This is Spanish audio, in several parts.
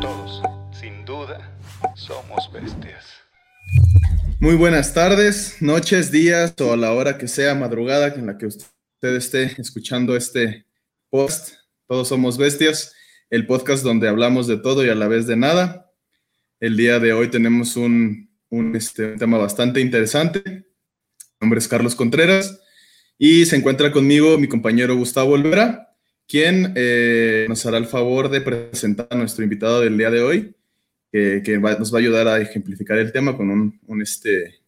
Todos, sin duda, somos bestias. Muy buenas tardes, noches, días o a la hora que sea, madrugada en la que usted esté escuchando este post. Todos somos bestias, el podcast donde hablamos de todo y a la vez de nada. El día de hoy tenemos un, este, un tema bastante interesante. Mi nombre es Carlos Contreras y se encuentra conmigo mi compañero Gustavo Olvera, quien eh, nos hará el favor de presentar a nuestro invitado del día de hoy, que, nos va a ayudar a ejemplificar el tema con un, este,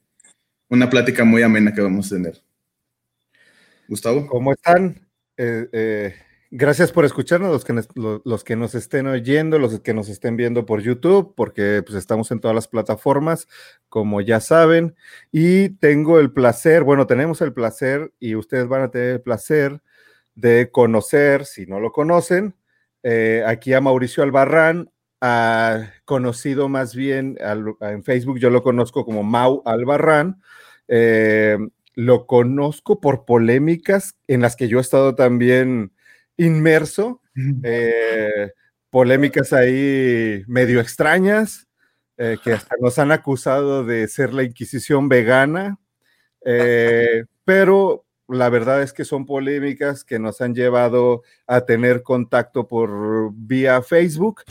una plática muy amena que vamos a tener. Gustavo. ¿Cómo están? Eh, eh, gracias por escucharnos, los que, nos, los, que nos estén oyendo, los que nos estén viendo por YouTube, porque pues, estamos en todas las plataformas como ya saben, y tengo el placer, bueno, tenemos el placer y ustedes van a tener el placer de conocer, si no lo conocen, eh, aquí a Mauricio Albarrán, conocido más bien en Facebook, yo lo conozco como Mau Albarrán. Eh, lo conozco por polémicas en las que yo he estado también inmerso, eh, polémicas ahí medio extrañas, eh, que hasta nos han acusado de ser la Inquisición vegana, eh, pero la verdad es que son polémicas que nos han llevado a tener contacto por vía Facebook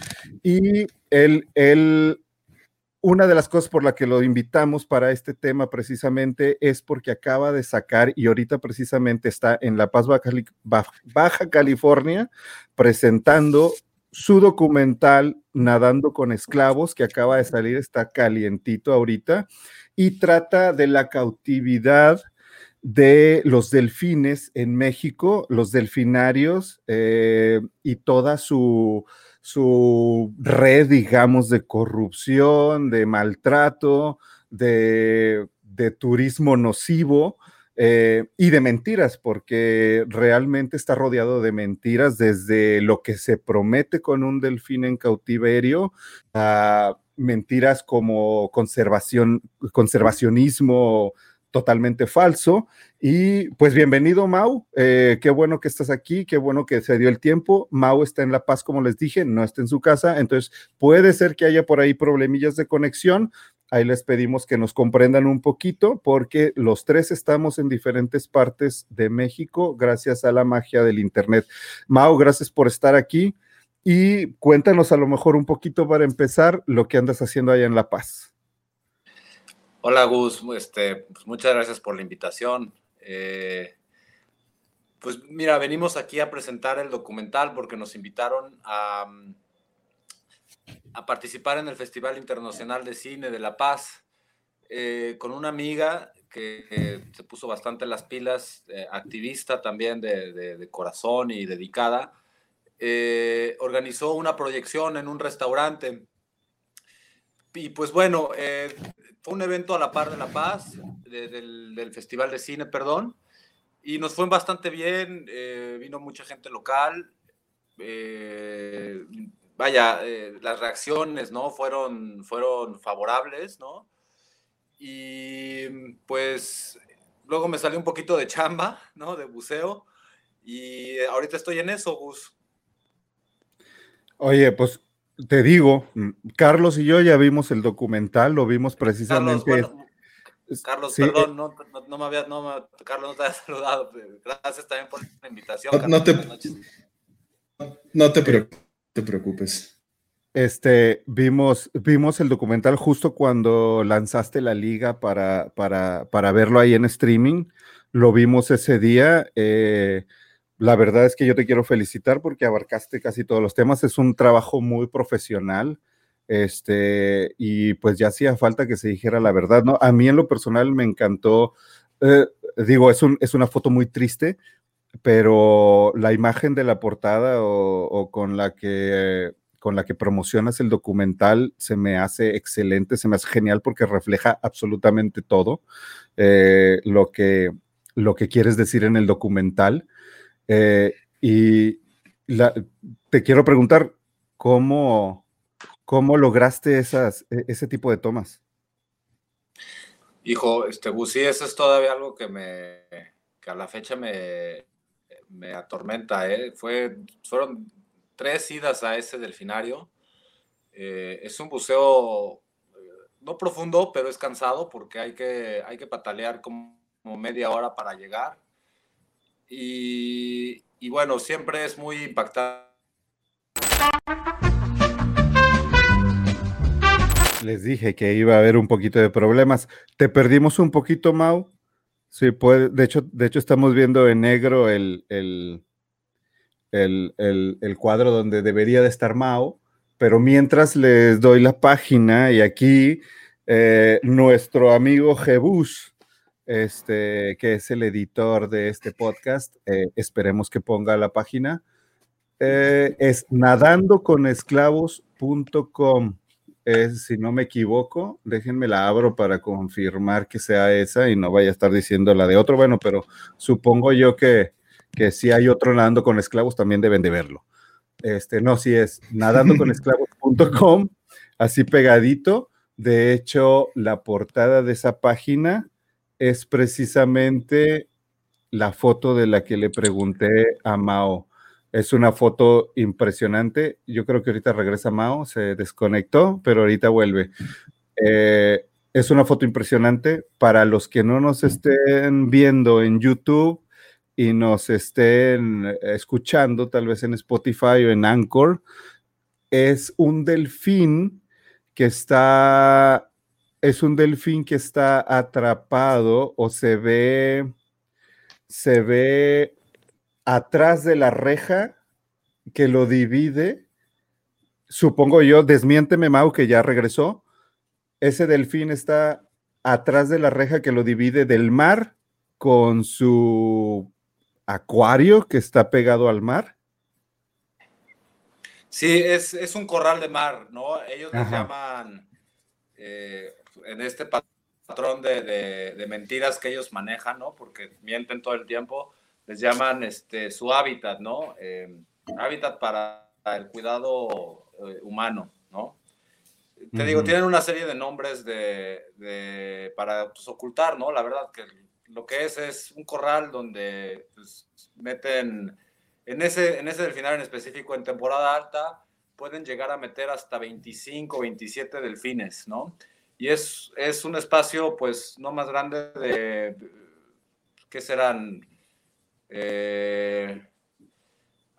y él, él una de las cosas por la que lo invitamos para este tema precisamente es porque acaba de sacar y ahorita precisamente está en La Paz, Baja California, presentando su documental Nadando con Esclavos, que acaba de salir, está calientito ahorita, y trata de la cautividad de los delfines en México, los delfinarios eh, y toda su, su red, digamos, de corrupción, de maltrato, de, de turismo nocivo eh, y de mentiras, porque realmente está rodeado de mentiras desde lo que se promete con un delfín en cautiverio a mentiras como conservación, conservacionismo totalmente falso. Y pues bienvenido, Mau. Eh, qué bueno que estás aquí, qué bueno que se dio el tiempo. Mau está en La Paz, como les dije, no está en su casa, entonces puede ser que haya por ahí problemillas de conexión, Ahí les pedimos que nos comprendan un poquito porque los tres estamos en diferentes partes de México gracias a la magia del Internet. Mao, gracias por estar aquí y cuéntanos a lo mejor un poquito para empezar lo que andas haciendo allá en La Paz. Hola Gus, este, pues muchas gracias por la invitación. Eh, pues mira, venimos aquí a presentar el documental porque nos invitaron a a participar en el Festival Internacional de Cine de La Paz eh, con una amiga que se puso bastante las pilas, eh, activista también de, corazón y dedicada. Organizó una proyección en un restaurante. Y pues bueno, un evento a la par de La Paz, del, Festival de Cine, perdón, y nos fue bastante bien, vino mucha gente local, vaya, eh, las reacciones, ¿no? Fueron, fueron favorables, ¿no? Y pues luego me salió un poquito de chamba, ¿no? De buceo. Y ahorita estoy en eso, Gus. Oye, pues te digo, Carlos y yo ya vimos el documental, lo vimos precisamente. Carlos, perdón, no, no, me había, no Carlos no te había saludado. Gracias también por la invitación. No, te, no te preocupes te preocupes. Este, vimos, vimos el documental justo cuando lanzaste la liga para, para, para verlo ahí en streaming. Lo vimos ese día. Eh, la verdad es que yo te quiero felicitar porque abarcaste casi todos los temas. Es un trabajo muy profesional. Este, y pues ya hacía falta que se dijera la verdad, ¿no? A mí en lo personal me encantó. Eh, digo, es, un, es una foto muy triste, pero la imagen de la portada o, con la que con la que promocionas el documental se me hace excelente, se me hace genial porque refleja absolutamente todo eh, lo, que, lo que quieres decir en el documental. Eh, y te quiero preguntar, ¿cómo, cómo lograste esas, e, ese tipo de tomas? Hijo, este, sí, eso es todavía algo que me, que a la fecha me, me atormenta. ¿eh? Fue, fueron tres idas a ese delfinario. Eh, es un buceo eh, no profundo, pero es cansado porque hay que, hay que patalear como, media hora para llegar. Y, bueno, siempre es muy impactante. Les dije que iba a haber un poquito de problemas. Te perdimos un poquito, Mau. Sí, puede. De hecho, de hecho estamos viendo en negro el, el, el, cuadro donde debería de estar Mao, pero mientras les doy la página y aquí eh, nuestro amigo Jebus, este, que es el editor de este podcast, eh, esperemos que ponga la página, eh, es nadandoconesclavos.com. Es, si no me equivoco, déjenme la abro para confirmar que sea esa y no vaya a estar diciendo la de otro. Bueno, pero supongo yo que, que si hay otro nadando con esclavos, también deben de verlo. Este, no, si es nadandoconesclavos.com, así pegadito. De hecho, la portada de esa página es precisamente la foto de la que le pregunté a Mao. Es una foto impresionante. Yo creo que ahorita regresa Mao, se desconectó, pero ahorita vuelve. Eh, es una foto impresionante. Para los que no nos estén viendo en YouTube, y nos estén escuchando, tal vez en Spotify o en Anchor, es un delfín que está, es un delfín que está atrapado o se ve, se ve atrás de la reja que lo divide. Supongo yo, desmiénteme Mau que ya regresó. Ese delfín está atrás de la reja que lo divide del mar con su acuario que está pegado al mar? Sí, es, un corral de mar, ¿no? Ellos le llaman, eh, en este patrón de, mentiras que ellos manejan, ¿no? Porque mienten todo el tiempo, les llaman este, su hábitat, ¿no? Eh, hábitat para el cuidado eh, humano, ¿no? Te digo, tienen una serie de nombres de, para pues, ocultar, ¿no? La verdad que lo que es es un corral donde pues, meten, en ese, en ese delfinario en específico, en temporada alta, pueden llegar a meter hasta 25, 27 delfines, ¿no? Y es, es un espacio, pues, no más grande de, ¿qué serán? Eh,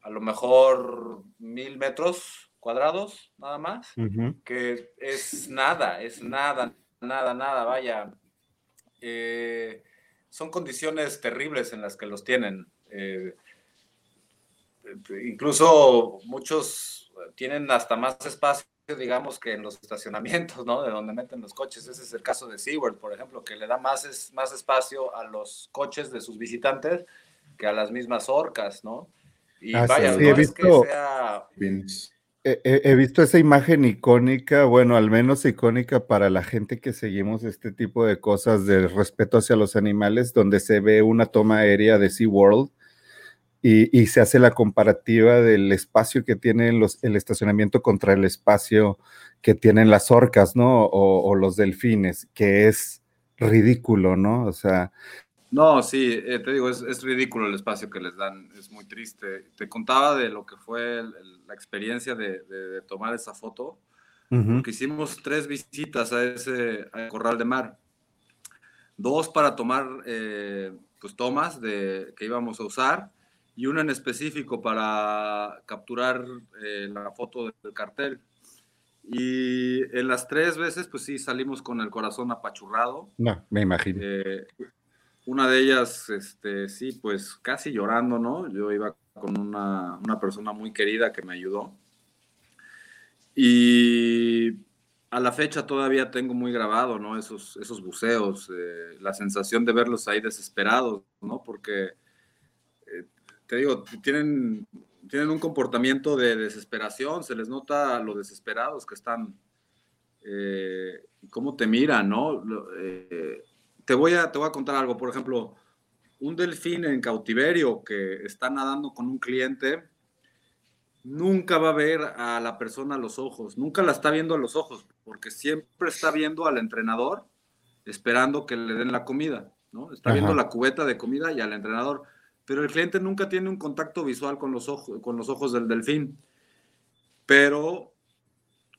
a lo mejor mil metros cuadrados, nada más, que es nada, es nada, nada, nada, vaya. Eh, son condiciones terribles en las que los tienen. Eh, incluso muchos tienen hasta más espacio, digamos, que en los estacionamientos, ¿no? De donde meten los coches. Ese es el caso de SeaWorld, por ejemplo, que le da más, más espacio a los coches de sus visitantes que a las mismas orcas, ¿no? Y ah, vaya, no es que sea... He, visto esa imagen icónica, bueno, al menos icónica para la gente que seguimos este tipo de cosas de respeto hacia los animales, donde se ve una toma aérea de SeaWorld y, y se hace la comparativa del espacio que tiene los, el estacionamiento contra el espacio que tienen las orcas, ¿no? O, o los delfines, que es ridículo, ¿no? O sea, no, sí, eh, te digo, es, ridículo el espacio que les dan, es muy triste. Te contaba de lo que fue la experiencia de, tomar esa foto, porque hicimos tres visitas a ese corral de mar. Dos para tomar eh, pues, tomas de, que íbamos a usar y una en específico para capturar eh, la foto del cartel. Y en las tres veces, pues sí, salimos con el corazón apachurrado. No, me imagino. Una de ellas, este, sí, pues casi llorando, ¿no? Yo iba con una, una persona muy querida que me ayudó. Y a la fecha todavía tengo muy grabado, ¿no? Esos, esos buceos, eh, la sensación de verlos ahí desesperados, ¿no? Porque, eh, te digo, tienen, tienen un comportamiento de desesperación, se les nota lo desesperados que están, eh, cómo te miran, ¿no? te voy, a, te voy a contar algo. Por ejemplo, un delfín en cautiverio que está nadando con un cliente nunca va a ver a la persona a los ojos, nunca la está viendo a los ojos, porque siempre está viendo al entrenador esperando que le den la comida. ¿no? Está viendo la cubeta de comida y al entrenador, pero el cliente nunca tiene un contacto visual con los ojos, con los ojos del delfín. Pero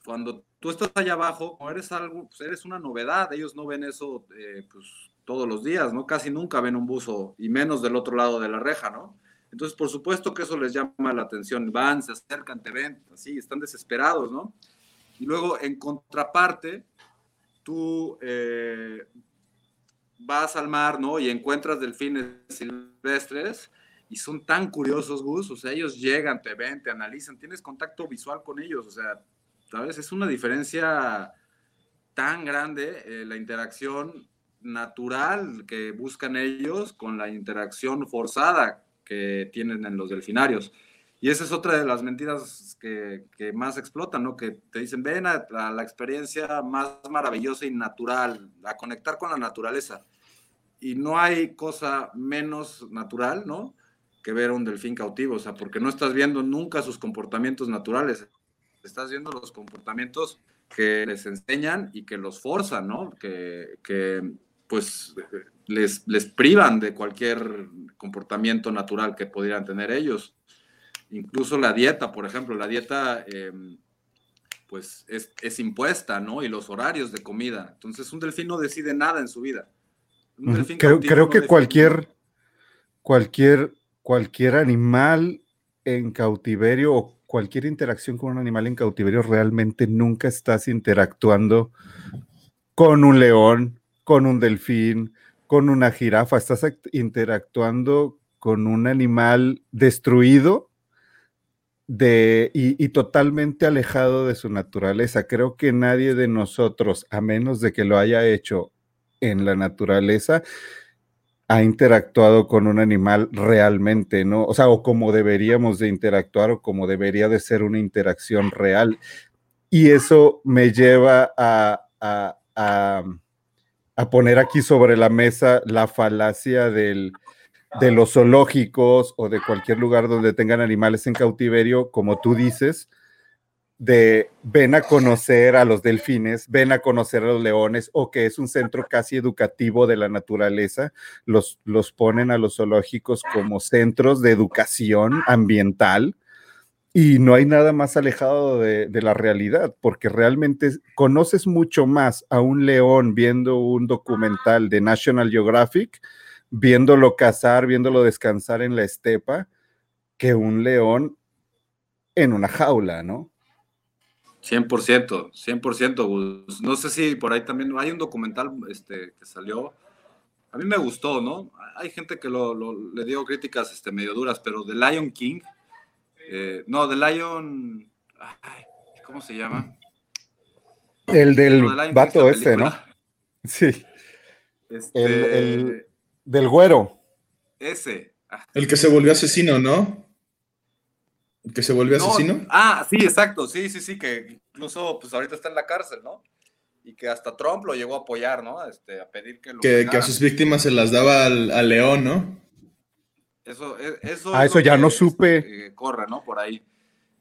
cuando tú estás allá abajo, eres algo, pues, eres una novedad, ellos no ven eso eh, pues, todos los días, ¿no? Casi nunca ven un buzo, y menos del otro lado de la reja, ¿no? Entonces, por supuesto que eso les llama la atención, van, se acercan, te ven, así, están desesperados, ¿no? Y luego, en contraparte, tú eh, vas al mar, ¿no? Y encuentras delfines silvestres y son tan curiosos, Gus, o sea, ellos llegan, te ven, te analizan, tienes contacto visual con ellos, o sea, ¿sabes? Es una diferencia tan grande eh, la interacción natural que buscan ellos con la interacción forzada que tienen en los delfinarios. Y esa es otra de las mentiras que, que más explotan, ¿no? Que te dicen, ven a, la experiencia más maravillosa y natural, a conectar con la naturaleza. Y no hay cosa menos natural, ¿no? Que ver a un delfín cautivo, o sea, porque no estás viendo nunca sus comportamientos naturales, estás viendo los comportamientos que les enseñan y que los forzan, ¿no? Que, que pues les, les privan de cualquier comportamiento natural que pudieran tener ellos incluso la dieta, por ejemplo, la dieta em, pues es, impuesta, ¿no? Y los horarios de comida. Entonces un delfín no decide nada en su vida. Creo, creo que cualquier, cualquier, cualquier animal en cautiverio o cualquier interacción con un animal en cautiverio realmente nunca estás interactuando con un león, con un delfín, con una jirafa, estás interactuando con un animal destruido de, y, totalmente alejado de su naturaleza. Creo que nadie de nosotros, a menos de que lo haya hecho en la naturaleza, ha interactuado con un animal realmente, ¿no? O sea, o como deberíamos de interactuar o como debería de ser una interacción real. Y eso me lleva a, a, a poner aquí sobre la mesa la falacia del, de los zoológicos o de cualquier lugar donde tengan animales en cautiverio, como tú dices, de ven a conocer a los delfines, ven a conocer a los leones, o que es un centro casi educativo de la naturaleza, los, los ponen a los zoológicos como centros de educación ambiental. Y no hay nada más alejado de, de la realidad, porque realmente conoces mucho más a un león viendo un documental de National Geographic viéndolo cazar, viéndolo descansar en la estepa, que un león en una jaula, ¿no? 100%, 100%. No sé si por ahí también hay un documental este, que salió. A mí me gustó, ¿no? Hay gente que lo, le dio críticas este, medio duras, pero The Lion King, eh, no, The Lion, ¿cómo se llama? El del vato ese, ¿no? Sí. Este, el, del güero. Ese. Ah. El que se volvió asesino, ¿no? ¿El que se volvió asesino? Ah, sí, exacto. Sí, sí, sí, que incluso pues ahorita está en la cárcel, ¿no? Y que hasta Trump lo llegó a apoyar, ¿no? Este, a pedir que lo. Que, a sus víctimas se las daba al, león, ¿no? Eso, e, eso. Ah, eso ya no supe. Este, corre, ¿no? Por ahí.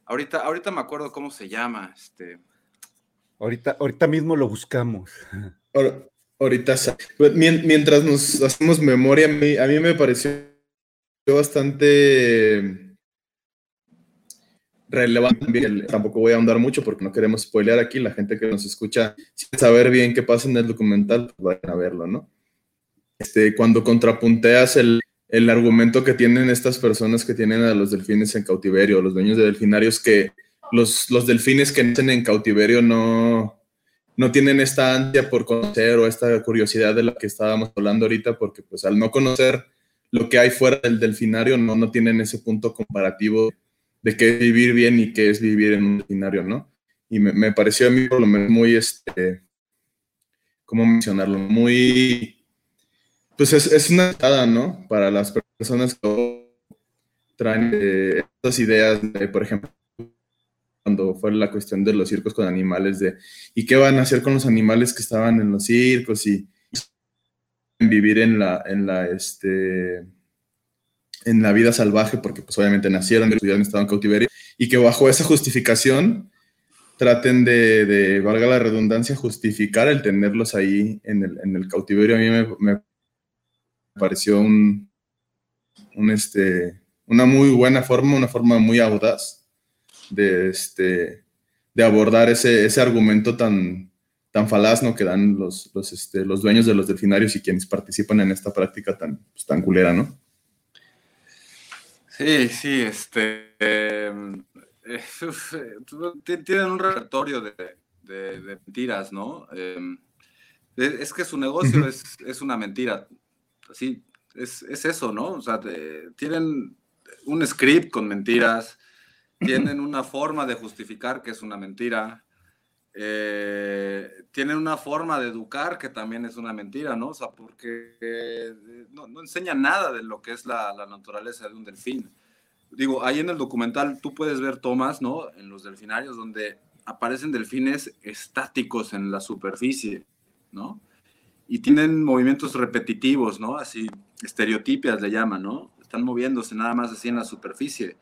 Ahorita, ahorita me acuerdo cómo se llama. Este. Ahorita, ahorita mismo lo buscamos. Ahorita, pues, mientras nos hacemos memoria, a mí, me pareció bastante relevante. Tampoco voy a ahondar mucho porque no queremos spoilear aquí. La gente que nos escucha, sin saber bien qué pasa en el documental, pues vayan a verlo, ¿no? Este, cuando contrapunteas el, el argumento que tienen estas personas que tienen a los delfines en cautiverio, los dueños de delfinarios, que los, los delfines que nacen en cautiverio no, no tienen esta ansia por conocer o esta curiosidad de la que estábamos hablando ahorita, porque pues al no conocer lo que hay fuera del delfinario, no, no tienen ese punto comparativo de qué es vivir bien y qué es vivir en un delfinario, ¿no? Y me, pareció a mí por lo menos muy, este, ¿cómo mencionarlo? Muy, pues es, es una entrada, ¿no? Para las personas que traen eh, estas ideas, por ejemplo, cuando fue la cuestión de los circos con animales, de ¿y qué van a hacer con los animales que estaban en los circos y vivir en la, en la, este, en la vida salvaje, porque pues obviamente nacieron, estudiaron, estaban en cautiverio, y que bajo esa justificación traten de, de, valga la redundancia, justificar el tenerlos ahí en el, en el cautiverio. A mí me, me pareció un, un este, una muy buena forma, una forma muy audaz de, este, de abordar ese, ese argumento tan, tan falaz ¿no? que dan los, los, este, los dueños de los delfinarios y quienes participan en esta práctica tan, pues, tan culera, ¿no? Sí, sí, este. Em, eh, tienen un repertorio de, de, mentiras, ¿no? Em, es que su negocio es, es, una mentira. Sí, es, es, eso, ¿no? O sea, tienen un script con mentiras, tienen una forma de justificar que es una mentira, eh, tienen una forma de educar que también es una mentira, ¿no? O sea, porque eh, no, no enseñan nada de lo que es la, la, naturaleza de un delfín. Digo, ahí en el documental tú puedes ver tomas, ¿no? En los delfinarios donde aparecen delfines estáticos en la superficie, ¿no? Y tienen movimientos repetitivos, ¿no? Así, estereotipias le llaman, ¿no? Están moviéndose nada más así en la superficie.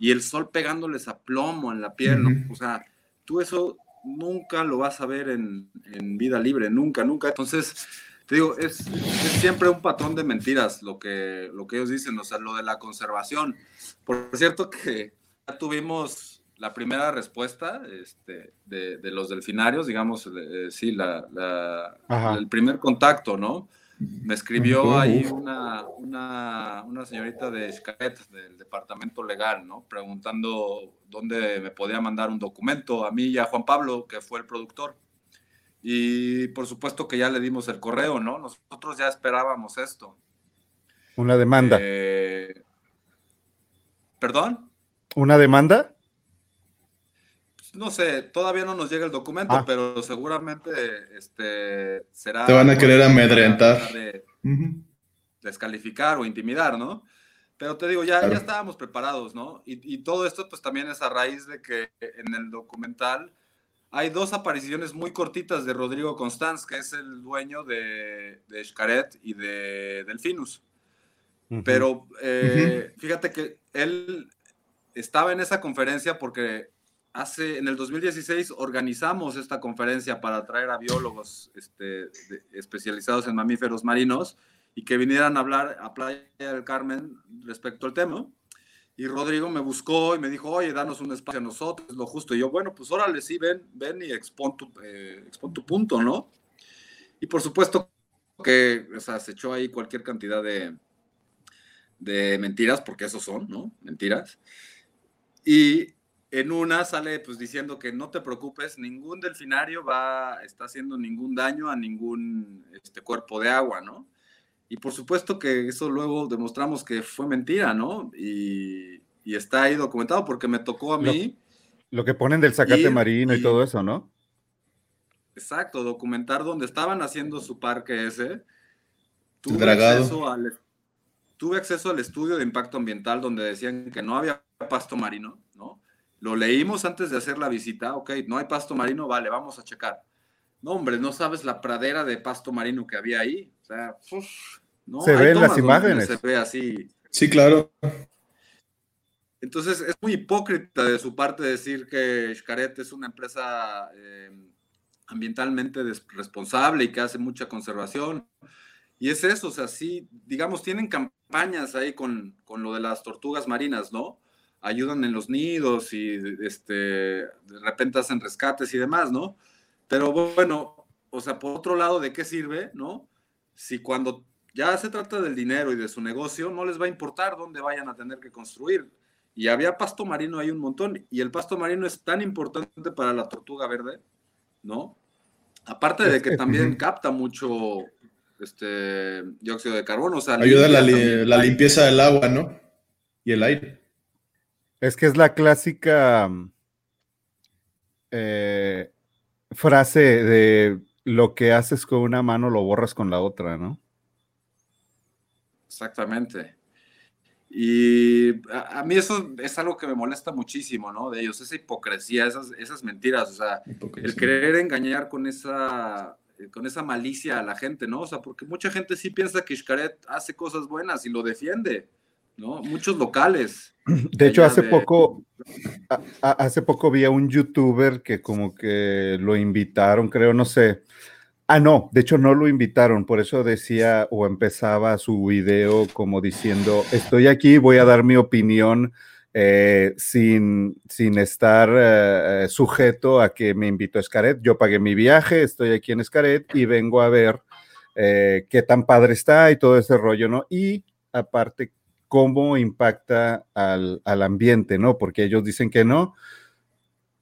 Y el sol pegándoles a plomo en la piel, ¿no? O sea, tú eso nunca lo vas a ver en, en vida libre, nunca, nunca. Entonces, te digo, es, es, siempre un patrón de mentiras lo que, lo que ellos dicen, o sea, lo de la conservación. Por cierto que ya tuvimos la primera respuesta este, de, de, los delfinarios, digamos, eh, sí, la, la, el primer contacto, ¿no? Me escribió ahí una, una, una señorita de Xcaret, del departamento legal, ¿no? Preguntando dónde me podía mandar un documento a mí y a Juan Pablo, que fue el productor. Y por supuesto que ya le dimos el correo, ¿no? Nosotros ya esperábamos esto. Una demanda. Eh, ¿Perdón? ¿Una demanda? No sé, todavía no nos llega el documento, ah. pero seguramente este, será... Te van a querer amedrentar. De, descalificar o intimidar, ¿no? Pero te digo, ya, ya estábamos preparados, ¿no? Y, y, todo esto pues también es a raíz de que en el documental hay dos apariciones muy cortitas de Rodrigo Constanz, que es el dueño de, de Xcaret y de Delfinus. Pero eh, fíjate que él estaba en esa conferencia porque hace, en el 2016 organizamos esta conferencia para traer a biólogos este, especializados en mamíferos marinos y que vinieran a hablar a Playa del Carmen respecto al tema. Y Rodrigo me buscó y me dijo, oye, danos un espacio a nosotros, lo justo. Y yo, bueno, pues órale, sí, ven, ven y expon tu, eh, tu punto, ¿no? Y por supuesto que, o sea, se echó ahí cualquier cantidad de, de mentiras, porque esos son, ¿no? Mentiras. Y en una sale pues diciendo que no te preocupes, ningún delfinario va, está haciendo ningún daño a ningún este, cuerpo de agua, ¿no? Y por supuesto que eso luego demostramos que fue mentira, ¿no? Y, y está ahí documentado porque me tocó a mí. Lo, que ponen del zacate marino y, todo eso, ¿no? Exacto, documentar dónde estaban haciendo su parque ese. Tuve acceso, al, tuve acceso al estudio de impacto ambiental donde decían que no había pasto marino, ¿no? Lo leímos antes de hacer la visita, ok, no hay pasto marino, vale, vamos a checar. No, hombre, no sabes la pradera de pasto marino que había ahí. O sea, no, se ven las imágenes. Se ve así. Sí, claro. Entonces es muy hipócrita de su parte decir que Xcaret es una empresa eh, ambientalmente responsable y que hace mucha conservación. Y es eso, o sea, sí, digamos, tienen campañas ahí con, con lo de las tortugas marinas, ¿no? Ayudan en los nidos y este, de repente hacen rescates y demás, ¿no? Pero bueno, o sea, por otro lado, ¿de qué sirve, no? Si cuando ya se trata del dinero y de su negocio, no les va a importar dónde vayan a tener que construir. Y había pasto marino ahí un montón, y el pasto marino es tan importante para la tortuga verde, ¿no? Aparte de que también capta mucho este dióxido de carbono, o sea, ayuda a la, la limpieza del agua, ¿no? Y el aire. Es que es la clásica mm, eh, frase de lo que haces con una mano lo borras con la otra, ¿no? Exactamente. Y a, mí eso es algo que me molesta muchísimo, ¿no? De ellos, esa hipocresía, esas, esas mentiras, o sea, el querer engañar con esa, con esa malicia a la gente, ¿no? O sea, porque mucha gente sí piensa que Xcaret hace cosas buenas y lo defiende. ¿No? Muchos locales. De hecho, hace poco, hace poco vi a un youtuber que como que lo invitaron, creo, no sé, Ah, no, de hecho no lo invitaron, por eso decía o empezaba su video como diciendo, estoy aquí, voy a dar mi opinión eh, sin, sin estar eh, sujeto a que me invitó a Escaret. Yo pagué mi viaje, estoy aquí en Escaret y vengo a ver eh, qué tan padre está y todo ese rollo, ¿no? Y aparte, cómo impacta al, al ambiente, ¿no? Porque ellos dicen que no.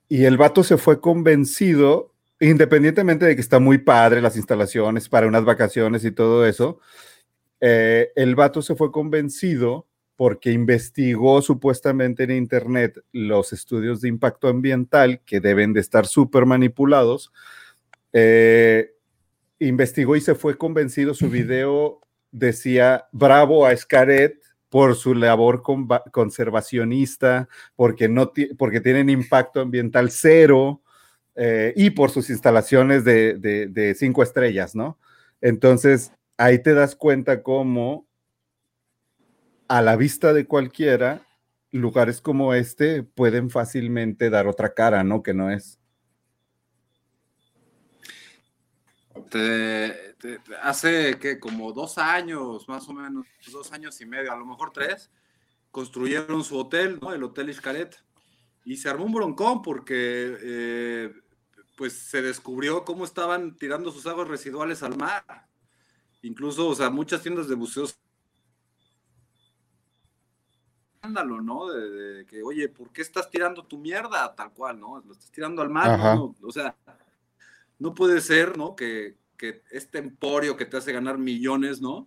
Y el vato se fue convencido independientemente de que está muy padre las instalaciones para unas vacaciones y todo eso, eh, el vato se fue convencido porque investigó supuestamente en internet los estudios de impacto ambiental que deben de estar súper manipulados. Eh, investigó y se fue convencido, su video decía, bravo a Scaret por su labor conservacionista, porque, no porque tienen impacto ambiental cero, eh, y por sus instalaciones de, cinco estrellas, ¿no? Entonces, ahí te das cuenta cómo a la vista de cualquiera, lugares como este pueden fácilmente dar otra cara, ¿no? Que no es. Hace que como dos años, más o menos, dos años y medio, a lo mejor tres, construyeron su hotel, ¿no? El Hotel Iscaret. Y se armó un broncón porque eh, pues se descubrió cómo estaban tirando sus aguas residuales al mar. Incluso, o sea, muchas tiendas de buceos escándalo, ¿no? De, que, oye, ¿por qué estás tirando tu mierda tal cual, no? Lo estás tirando al mar, ¿no? O sea, no puede ser, ¿no? Que, que este emporio que te hace ganar millones, ¿no?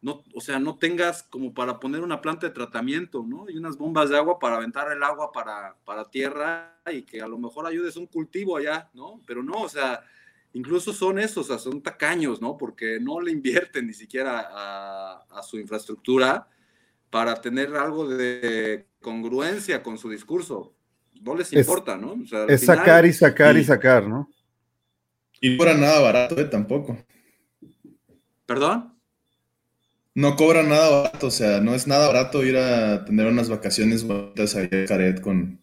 no, o sea, no tengas como para poner una planta de tratamiento, ¿no? Y unas bombas de agua para aventar el agua para, para tierra y que a lo mejor ayudes un cultivo allá, ¿no? Pero no, o sea, incluso son esos, o sea, son tacaños, ¿no? Porque no le invierten ni siquiera a, su infraestructura para tener algo de congruencia con su discurso. No les importa, ¿no? es sacar y sacar y, sacar, ¿no? Y no era nada barato, ¿eh? Tampoco. ¿Perdón? no cobra nada barato, o sea, no es nada barato ir a tener unas vacaciones bonitas ahí en Caret con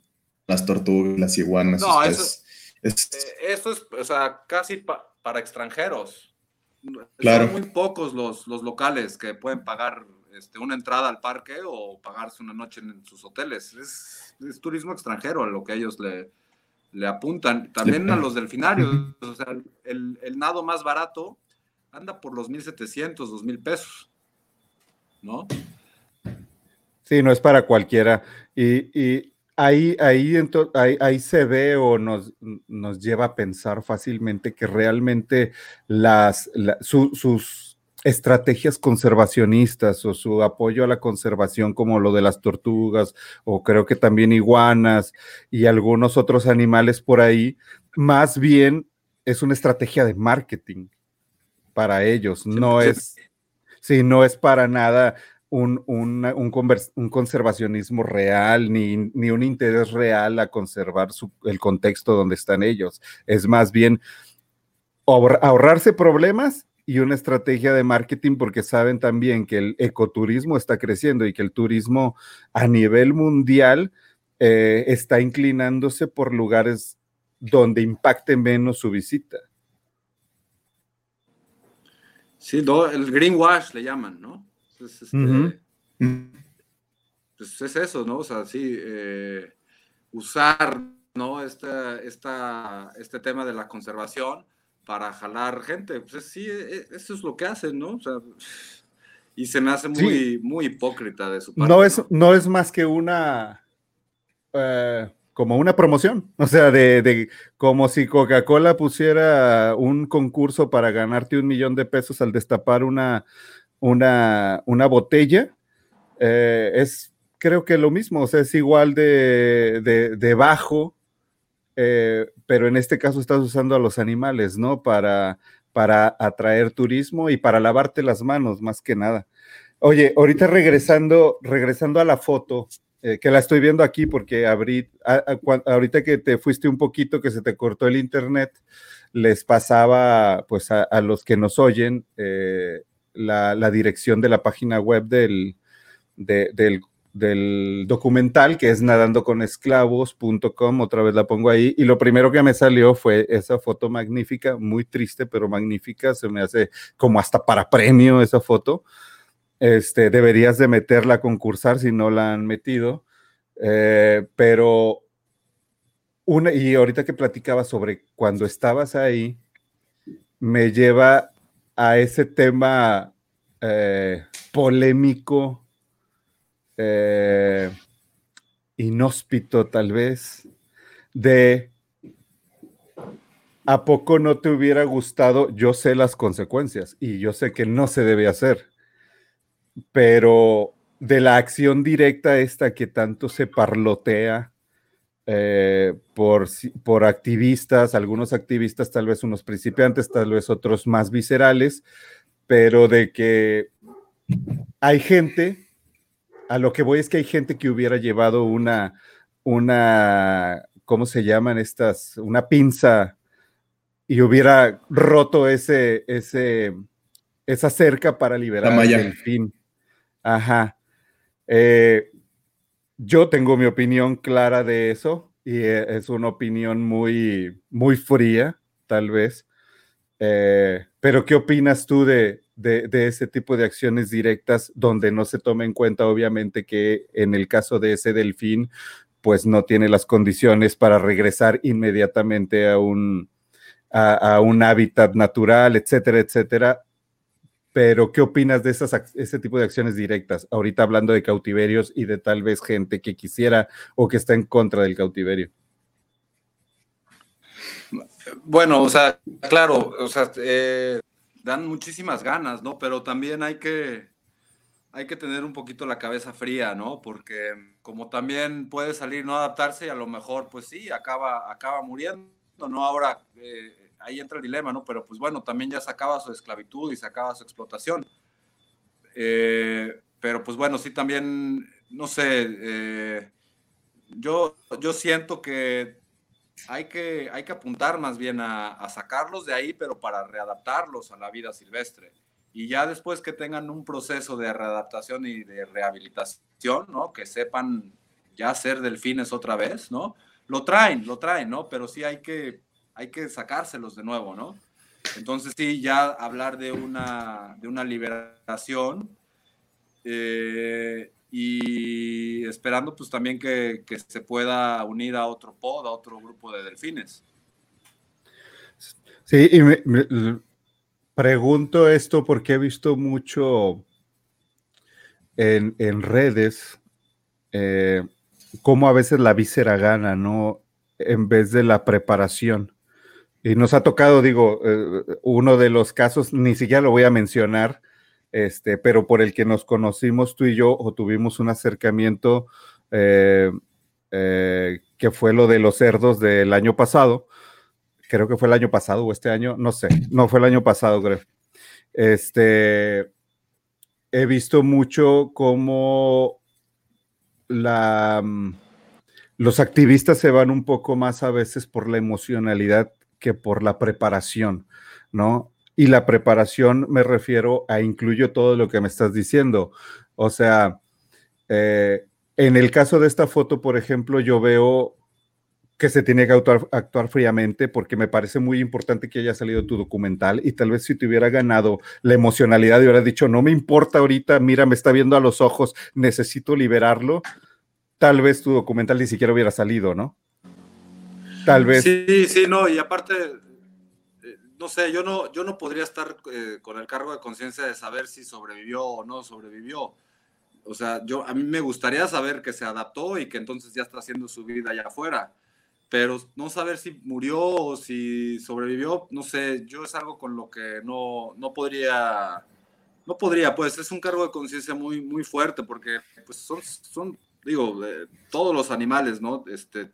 las tortugas, las iguanas. No, eso es, eso es, o sea, casi para extranjeros. Claro. Son muy pocos los, los locales que pueden pagar este, una entrada al parque o pagarse una noche en sus hoteles. Es, turismo extranjero a lo que ellos le, le apuntan. También a los delfinarios. O sea, el, el nado más barato anda por los 1.700, 2.000 pesos. ¿no? Sí, no es para cualquiera. Y, ahí, ahí, ahí, se ve o nos, nos, lleva a pensar fácilmente que realmente las, sus estrategias conservacionistas o su apoyo a la conservación como lo de las tortugas o creo que también iguanas y algunos otros animales por ahí, más bien es una estrategia de marketing para ellos, no es Sí, no es para nada un, un, conservacionismo real ni, ni, un interés real a conservar el contexto donde están ellos. Es más bien ahorrarse problemas y una estrategia de marketing porque saben también que el ecoturismo está creciendo y que el turismo a nivel mundial eh, está inclinándose por lugares donde impacte menos su visita. Sí, el greenwash le llaman, ¿no? Este, pues es eso, ¿no? O sea, sí, eh, usar, ¿no? Este, esta, este tema de la conservación para jalar gente. Pues sí, e, eso es lo que hacen, ¿no? O sea, y se me hace muy, muy hipócrita de su parte. No es, no es más que una... Eh, como una promoción, o sea, de, como si Coca-Cola pusiera un concurso para ganarte un millón de pesos al destapar una, una, una botella, eh, es creo que lo mismo, o sea, es igual de, de, bajo, eh, pero en este caso estás usando a los animales, ¿no? Para, para atraer turismo y para lavarte las manos, más que nada. Oye, ahorita regresando, regresando a la foto, eh, que la estoy viendo aquí porque abrí, ahorita que te fuiste un poquito, que se te cortó el internet, les pasaba pues a, los que nos oyen eh, la, dirección de la página web del, del, del documental, que es nadandoconesclavos.com, otra vez la pongo ahí, y lo primero que me salió fue esa foto magnífica, muy triste, pero magnífica, se me hace como hasta para premio esa foto. Este, deberías de meterla a concursar si no la han metido, eh, pero una, y ahorita que platicaba sobre cuando estabas ahí, me lleva a ese tema eh, polémico eh, inhóspito tal vez, de ¿a poco no te hubiera gustado? Yo sé las consecuencias y yo sé que no se debe hacer, pero de la acción directa esta que tanto se parlotea eh, por, por activistas, algunos activistas, tal vez unos principiantes, tal vez otros más viscerales, pero de que hay gente a lo que voy es que hay gente que hubiera llevado una, una, ¿cómo se llaman estas? Una pinza y hubiera roto ese, ese, esa cerca para liberar el fin. Ajá. Eh, yo tengo mi opinión clara de eso y eh, es una opinión muy, muy fría, tal vez. Eh, pero ¿qué opinas tú de, de, ese tipo de acciones directas donde no se toma en cuenta, obviamente, que en el caso de ese delfín, pues no tiene las condiciones para regresar inmediatamente a un, a, un hábitat natural, etcétera, etcétera. Pero, ¿qué opinas de esas, ese tipo de acciones directas? Ahorita hablando de cautiverios y de tal vez gente que quisiera o que está en contra del cautiverio. Bueno, o sea, claro, o sea, eh, dan muchísimas ganas, ¿no? Pero también hay que, hay que tener un poquito la cabeza fría, ¿no? Porque como también puede salir no adaptarse y a lo mejor, pues sí, acaba, acaba muriendo, ¿no? Ahora eh, ahí entra el dilema, ¿no? Pero pues bueno, también ya se acaba su esclavitud y se acaba su explotación. Eh, pero pues bueno, sí también, no sé, eh, yo, yo siento que hay que, hay que apuntar más bien a, sacarlos de ahí, pero para readaptarlos a la vida silvestre. Y ya después que tengan un proceso de readaptación y de rehabilitación, ¿no? Que sepan ya ser delfines otra vez, ¿no? Lo traen, lo traen, ¿no? Pero sí hay que, hay que sacárselos de nuevo, ¿no? Entonces sí, ya hablar de una, de una liberación eh, y esperando pues también que, se pueda unir a otro pod, a otro grupo de delfines. Sí, y me, pregunto esto porque he visto mucho en, redes eh, cómo a veces la víscera gana, ¿no? En vez de la preparación. Y nos ha tocado, digo, eh, uno de los casos, ni siquiera lo voy a mencionar, este, pero por el que nos conocimos tú y yo o tuvimos un acercamiento eh, eh, que fue lo de los cerdos del año pasado. Creo que fue el año pasado o este año, no sé, no fue el año pasado, creo. Este, he visto mucho cómo la, mm, los activistas se van un poco más a veces por la emocionalidad que por la preparación, ¿no? Y la preparación me refiero a incluyo todo lo que me estás diciendo. O sea, eh, en el caso de esta foto, por ejemplo, yo veo que se tiene que actuar, fríamente porque me parece muy importante que haya salido tu documental y tal vez si te hubiera ganado la emocionalidad y hubiera dicho, no me importa ahorita, mira, me está viendo a los ojos, necesito liberarlo, tal vez tu documental ni siquiera hubiera salido, ¿no? Tal vez. Sí, sí, no, y aparte no sé, yo no, yo no podría estar eh, con el cargo de conciencia de saber si sobrevivió o no sobrevivió. O sea, yo, a mí me gustaría saber que se adaptó y que entonces ya está haciendo su vida allá afuera. Pero no saber si murió o si sobrevivió, no sé, yo es algo con lo que no, no podría, no podría, pues es un cargo de conciencia muy, muy fuerte porque pues son, son digo, eh, todos los animales, ¿no? Este,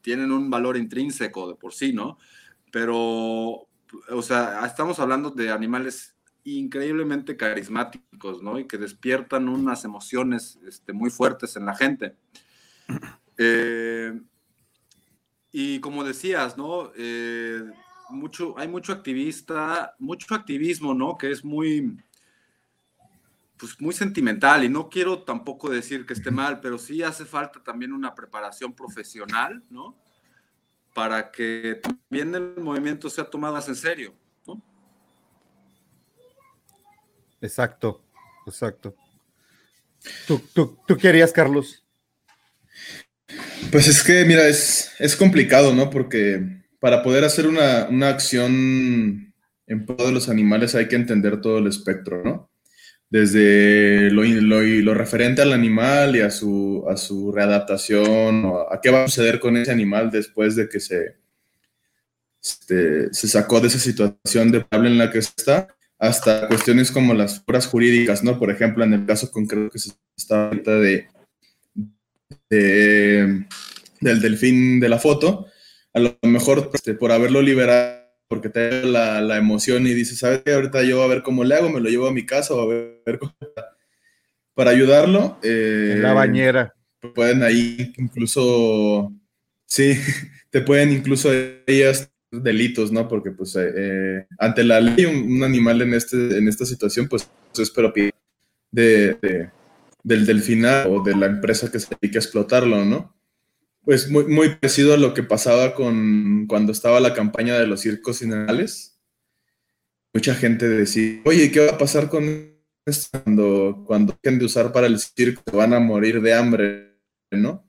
tienen un valor intrínseco de por sí, ¿no? Pero, o sea, estamos hablando de animales increíblemente carismáticos, ¿no? Y que despiertan unas emociones este, muy fuertes en la gente. Eh, y como decías, ¿no? Eh, mucho, hay mucho activista, mucho activismo, ¿no? Que es muy, pues muy sentimental y no quiero tampoco decir que esté mal, pero sí hace falta también una preparación profesional, ¿no? Para que también el movimiento sea tomado más en serio, ¿no? Exacto, exacto. ¿Tú, tú, tú querías, Carlos? Pues es que, mira, es, es complicado, ¿no? Porque para poder hacer una, una acción en pro de los animales hay que entender todo el espectro, ¿no? Desde lo, lo, referente al animal y a su, a su readaptación, o a qué va a suceder con ese animal después de que se, este, se sacó de esa situación de deplorable en la que está, hasta cuestiones como las obras jurídicas, ¿no? Por ejemplo, en el caso concreto que se está ahorita de, de, del delfín de la foto, a lo mejor este, por haberlo liberado porque te da la, emoción y dices, ¿sabes qué? Ahorita yo a ver cómo le hago, me lo llevo a mi casa o a ver cómo... Para ayudarlo. Eh, en la bañera. Pueden ahí incluso, sí, te pueden incluso ellas delitos, ¿no? Porque pues eh, eh, ante la ley un, animal en, este, en esta situación pues es propiedad de, de, del delfina o de la empresa que se dedica a explotarlo, ¿no? Pues muy, muy parecido a lo que pasaba con cuando estaba la campaña de los circos cineales. Mucha gente decía, oye, ¿qué va a pasar con esto cuando, cuando dejen de usar para el circo? Van a morir de hambre, ¿no?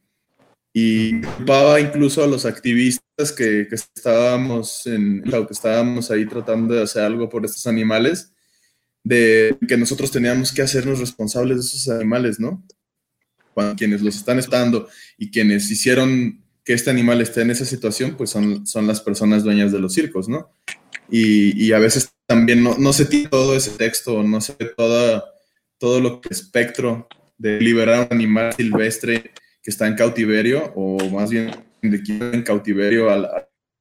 Y culpaba incluso a los activistas que, que estábamos en, que estábamos ahí tratando de hacer algo por estos animales, de que nosotros teníamos que hacernos responsables de esos animales, ¿no? Quienes los están estando y quienes hicieron que este animal esté en esa situación, pues son, son las personas dueñas de los circos, ¿no? Y, a veces también no, no se tiene todo ese texto, no se ve todo, todo lo que espectro de liberar a un animal silvestre que está en cautiverio, o más bien de en cautiverio al,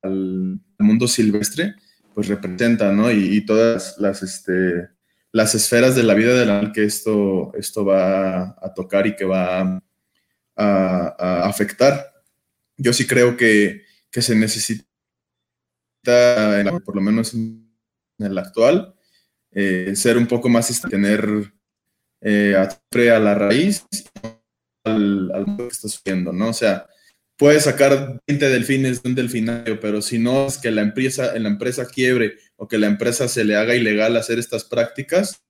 al, mundo silvestre, pues representa, ¿no? Y, y todas las, este, las esferas de la vida del animal que esto, esto va a tocar y que va a, afectar. Yo sí creo que, se necesita, por lo menos en el actual, eh, ser un poco más, este, tener eh, a la raíz al, al que está sucediendo, ¿no? O sea, puedes sacar 20 delfines de un delfinario, pero si no es que la empresa, la empresa quiebre o que la empresa se le haga ilegal hacer estas prácticas,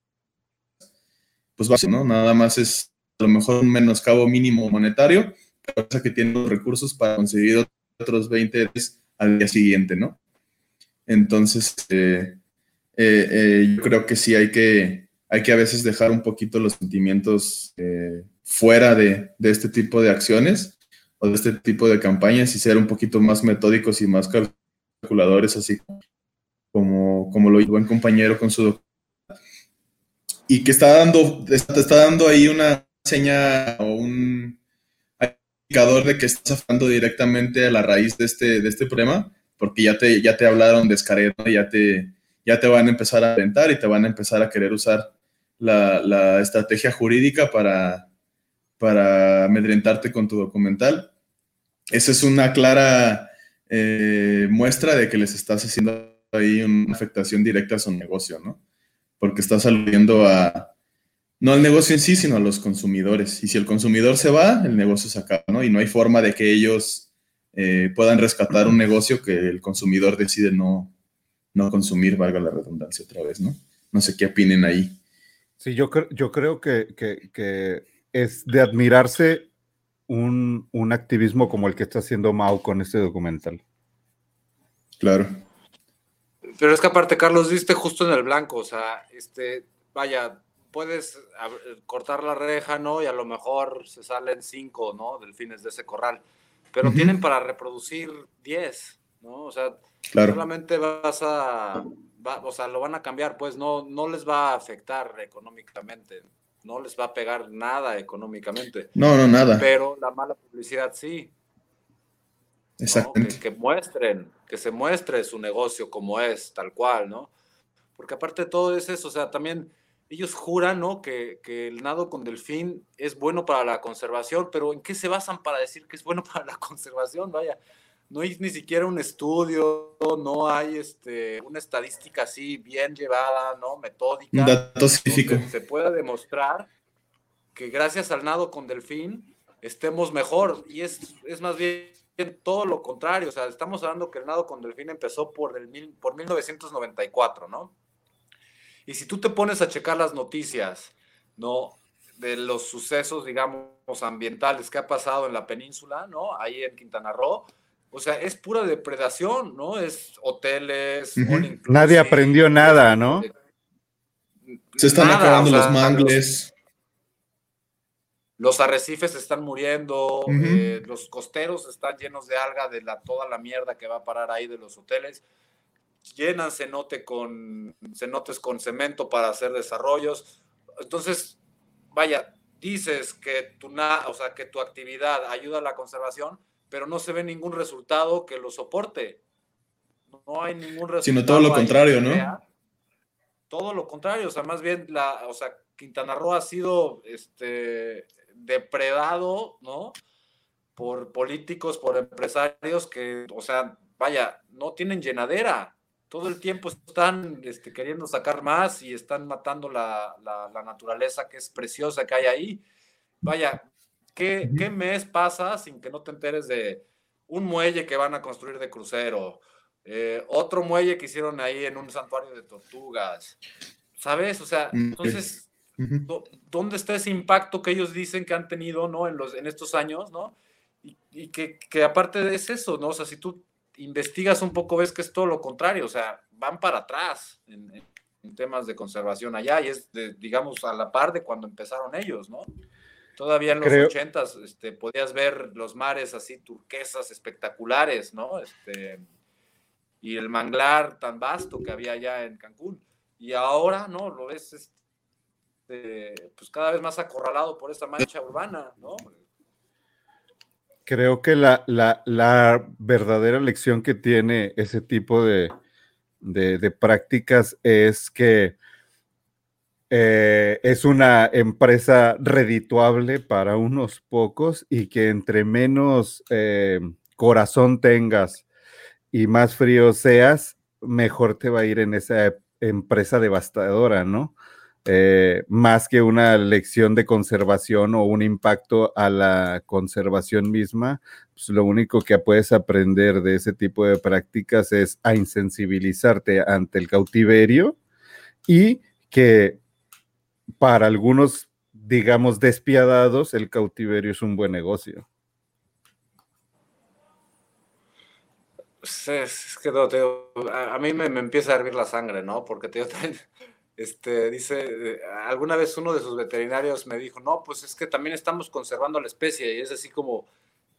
pues va, ¿no? Nada más es a lo mejor un menoscabo mínimo monetario, pero que tiene los recursos para conseguir otros 20 al día siguiente, ¿no? Entonces, eh, eh, eh, yo creo que sí hay que, hay que a veces dejar un poquito los sentimientos fuera de, de este tipo de acciones o de este tipo de campañas y ser un poquito más metódicos y más calculadores, así como, como lo buen compañero con su y que está dando, te está dando ahí una seña o un indicador de que estás hablando directamente a la raíz de este, de este problema, porque ya te, ya te hablaron de Escaret, ya, te, ya te van a empezar a alentar y te van a empezar a querer usar la, la estrategia jurídica para, para amedrentarte con tu documental. Esa es una clara eh, muestra de que les estás haciendo ahí una afectación directa a su negocio, ¿no? Porque estás aludiendo a, no al negocio en sí, sino a los consumidores. Y si el consumidor se va, el negocio se acaba, ¿no? Y no hay forma de que ellos eh, puedan rescatar un negocio que el consumidor decide no, no consumir, valga la redundancia otra vez, ¿no? No sé qué opinen ahí. Sí, yo, yo creo que, que es de admirarse un, un, activismo como el que está haciendo Mao con este documental. Claro. Pero es que aparte, Carlos, viste justo en el blanco, o sea, este, vaya, puedes cortar la reja, ¿no? Y a lo mejor se salen cinco, ¿no? Delfines de ese corral, pero tienen para reproducir diez, ¿no? O sea, solamente vas a, o sea, lo van a cambiar, pues no, no les va a afectar económicamente, no les va a pegar nada económicamente. No, no, nada. Pero la mala publicidad sí. Exactamente. Que, muestren, que se muestre su negocio como es, tal cual, ¿no? Porque aparte de todo es eso, o sea, también ellos juran, ¿no? Que, que, el nado con delfín es bueno para la conservación, pero ¿en qué se basan para decir que es bueno para la conservación? Vaya, no hay ni siquiera un estudio, no hay este, una estadística así bien llevada, ¿no? Metódica. Un dato científico. Se pueda demostrar que gracias al nado con delfín estemos mejor. Y es, es más bien todo lo contrario. O sea, estamos hablando que el nado con delfín empezó por, el mil, por 1994, ¿no? Y si tú te pones a checar las noticias, ¿no? De los sucesos, digamos, ambientales que ha pasado en la península, ¿no? Ahí en Quintana Roo, o sea, es pura depredación, ¿no? Es hoteles. Nadie aprendió nada, ¿no? Se están acabando los mangles. Los, arrecifes están muriendo, eh, los costeros están llenos de alga de la, toda la mierda que va a parar ahí de los hoteles. Llenan cenote con, cenotes con cemento para hacer desarrollos. Entonces, vaya, dices que tu, o sea, que tu actividad ayuda a la conservación, pero no se ve ningún resultado que lo soporte. No hay ningún resultado. Sino todo lo contrario, ¿no? Todo lo contrario, o sea, más bien la, o sea, Quintana Roo ha sido este depredado, ¿no? Por políticos, por empresarios que, o sea, vaya, no tienen llenadera. Todo el tiempo están este, queriendo sacar más y están matando la, la naturaleza que es preciosa que hay ahí. Vaya, ¿Qué, mes pasa sin que no te enteres de un muelle que van a construir de crucero? Eh, otro muelle que hicieron ahí en un santuario de tortugas. ¿Sabes? O sea, mm, entonces, ¿dónde está ese impacto que ellos dicen que han tenido, ¿no? En, los, en estos años, ¿no? Y, que, aparte de eso, ¿no? O sea, si tú investigas un poco, ves que es todo lo contrario, o sea, van para atrás en, temas de conservación allá y es, digamos, a la par de cuando empezaron ellos, ¿no? Todavía en los ochentas este, podías ver los mares así turquesas espectaculares, ¿no? Este, y el manglar tan vasto que había allá en Cancún. Y ahora, ¿no? Lo ves este, pues cada vez más acorralado por esta mancha urbana, ¿no? Creo que la, la, verdadera lección que tiene ese tipo de, de prácticas es que eh, es una empresa redituable para unos pocos y que entre menos eh, corazón tengas y más frío seas, mejor te va a ir en esa empresa devastadora, ¿no? Eh, más que una lección de conservación o un impacto a la conservación misma, pues lo único que puedes aprender de ese tipo de prácticas es a insensibilizarte ante el cautiverio y que para algunos, digamos, despiadados, el cautiverio es un buen negocio. Es, que a, mí me, empieza a hervir la sangre, ¿no? Porque te este, dice, eh, alguna vez uno de sus veterinarios me dijo, no, pues es que también estamos conservando la especie y es así como,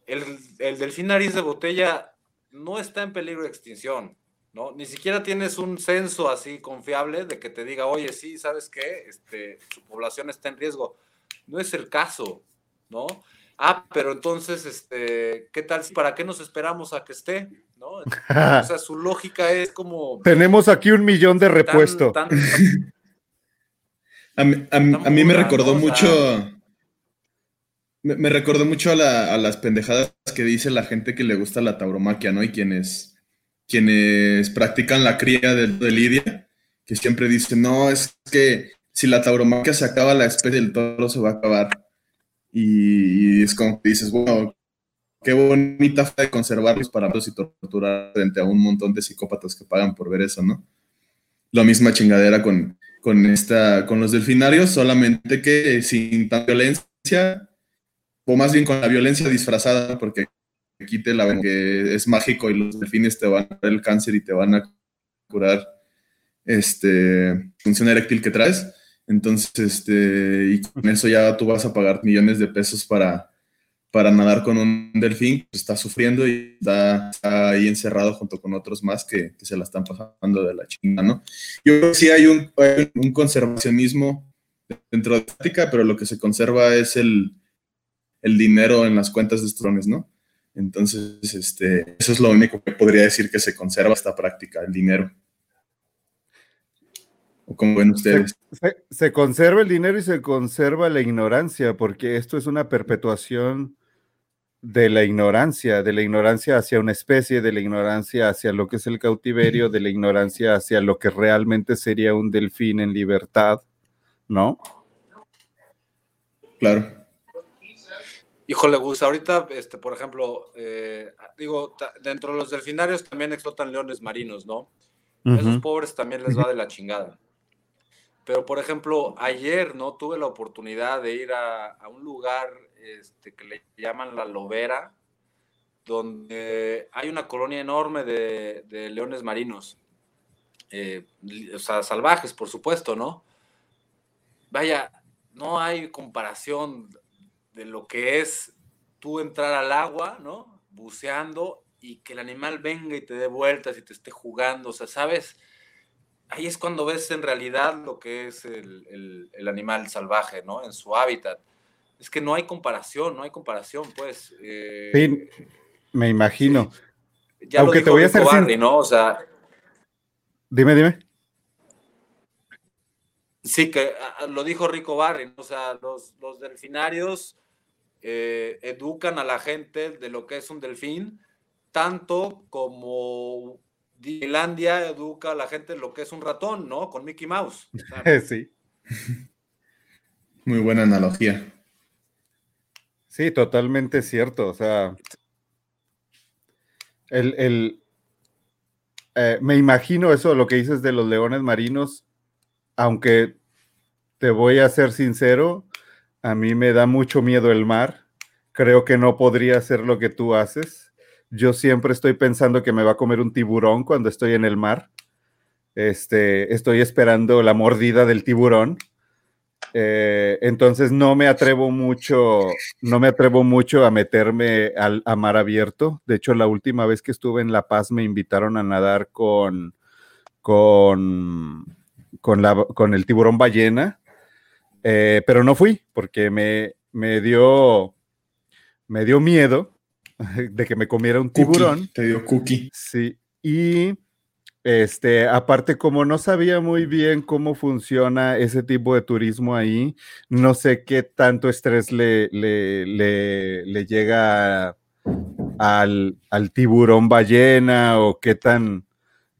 el, el delfín nariz de botella no está en peligro de extinción, ¿no? Ni siquiera tienes un censo así confiable de que te diga, oye, sí, ¿sabes qué? Este, su población está en riesgo. No es el caso, ¿no? Ah, pero entonces, este, ¿qué tal? ¿Para qué nos esperamos a que esté? ¿No? o sea, su lógica es como... Tenemos aquí un millón de repuesto. a, mí, me recordó mucho... Me, recordó mucho a, a, las pendejadas que dice la gente que le gusta la tauromaquia, ¿no? Y quienes quienes practican la cría de, lidia, que siempre dicen, no, es que si la tauromaquia se acaba, la especie del toro se va a acabar. Y, es como que dices, bueno, qué bonita fe de conservarlos para y torturar frente a un montón de psicópatas que pagan por ver eso, ¿no? La misma chingadera con, con, esta, con los delfinarios, solamente que sin tanta violencia, o más bien con la violencia disfrazada, porque quite la que es mágico y los delfines te van a dar el cáncer y te van a curar este función eréctil que traes. Entonces, este, y con eso ya tú vas a pagar millones de pesos para, para nadar con un delfín, que está sufriendo y está, ahí encerrado junto con otros más que, se la están pasando de la chinga, ¿no? Yo creo que sí hay un, un conservacionismo dentro de la práctica, pero lo que se conserva es el, el dinero en las cuentas de estos ¿no? Entonces, este, eso es lo único que podría decir que se conserva esta práctica, el dinero. ¿O cómo ven ustedes? Se, conserva el dinero y se conserva la ignorancia, porque esto es una perpetuación de la ignorancia, de la ignorancia hacia una especie, de la ignorancia hacia lo que es el cautiverio, de la ignorancia hacia lo que realmente sería un delfín en libertad, ¿no? Claro. Híjole, Gus, ahorita, este, por ejemplo, eh, digo, dentro de los delfinarios también explotan leones marinos, ¿no? A esos pobres también les va de la chingada. Pero, por ejemplo, ayer, ¿no? Tuve la oportunidad de ir a, un lugar este, que le llaman La Lobera, donde hay una colonia enorme de, leones marinos. Eh, o sea, salvajes, por supuesto, ¿no? Vaya, no hay comparación de lo que es tú entrar al agua, ¿no? Buceando y que el animal venga y te dé vueltas y te esté jugando, o sea, ¿sabes? Ahí es cuando ves en realidad lo que es el, animal salvaje, ¿no? En su hábitat. Es que no hay comparación, no hay comparación, pues. Eh, sí, me imagino. Ya Aunque te voy a hacer Barry, ¿no? O sea. Dime, dime. Sí, que lo dijo Rico Barry, o sea, los, los delfinarios eh, educan a la gente de lo que es un delfín, tanto como Disneylandia educa a la gente de lo que es un ratón, ¿no? Con Mickey Mouse. sí. Muy buena analogía. Sí, totalmente cierto. O sea, el, eh, me imagino eso, lo que dices de los leones marinos, aunque te voy a ser sincero, a mí me da mucho miedo el mar. Creo que no podría hacer lo que tú haces. Yo siempre estoy pensando que me va a comer un tiburón cuando estoy en el mar. Este, estoy esperando la mordida del tiburón. Eh, entonces no me atrevo mucho, no me atrevo mucho a meterme al, a mar abierto. De hecho, la última vez que estuve en La Paz me invitaron a nadar con, con, con, la, con el tiburón ballena eh, pero no fui porque me, me, dio, me dio miedo de que me comiera un tiburón. te dio cookie. Sí, y este, aparte, como no sabía muy bien cómo funciona ese tipo de turismo ahí, no sé qué tanto estrés le, le, le, llega al, al, tiburón ballena o qué tan,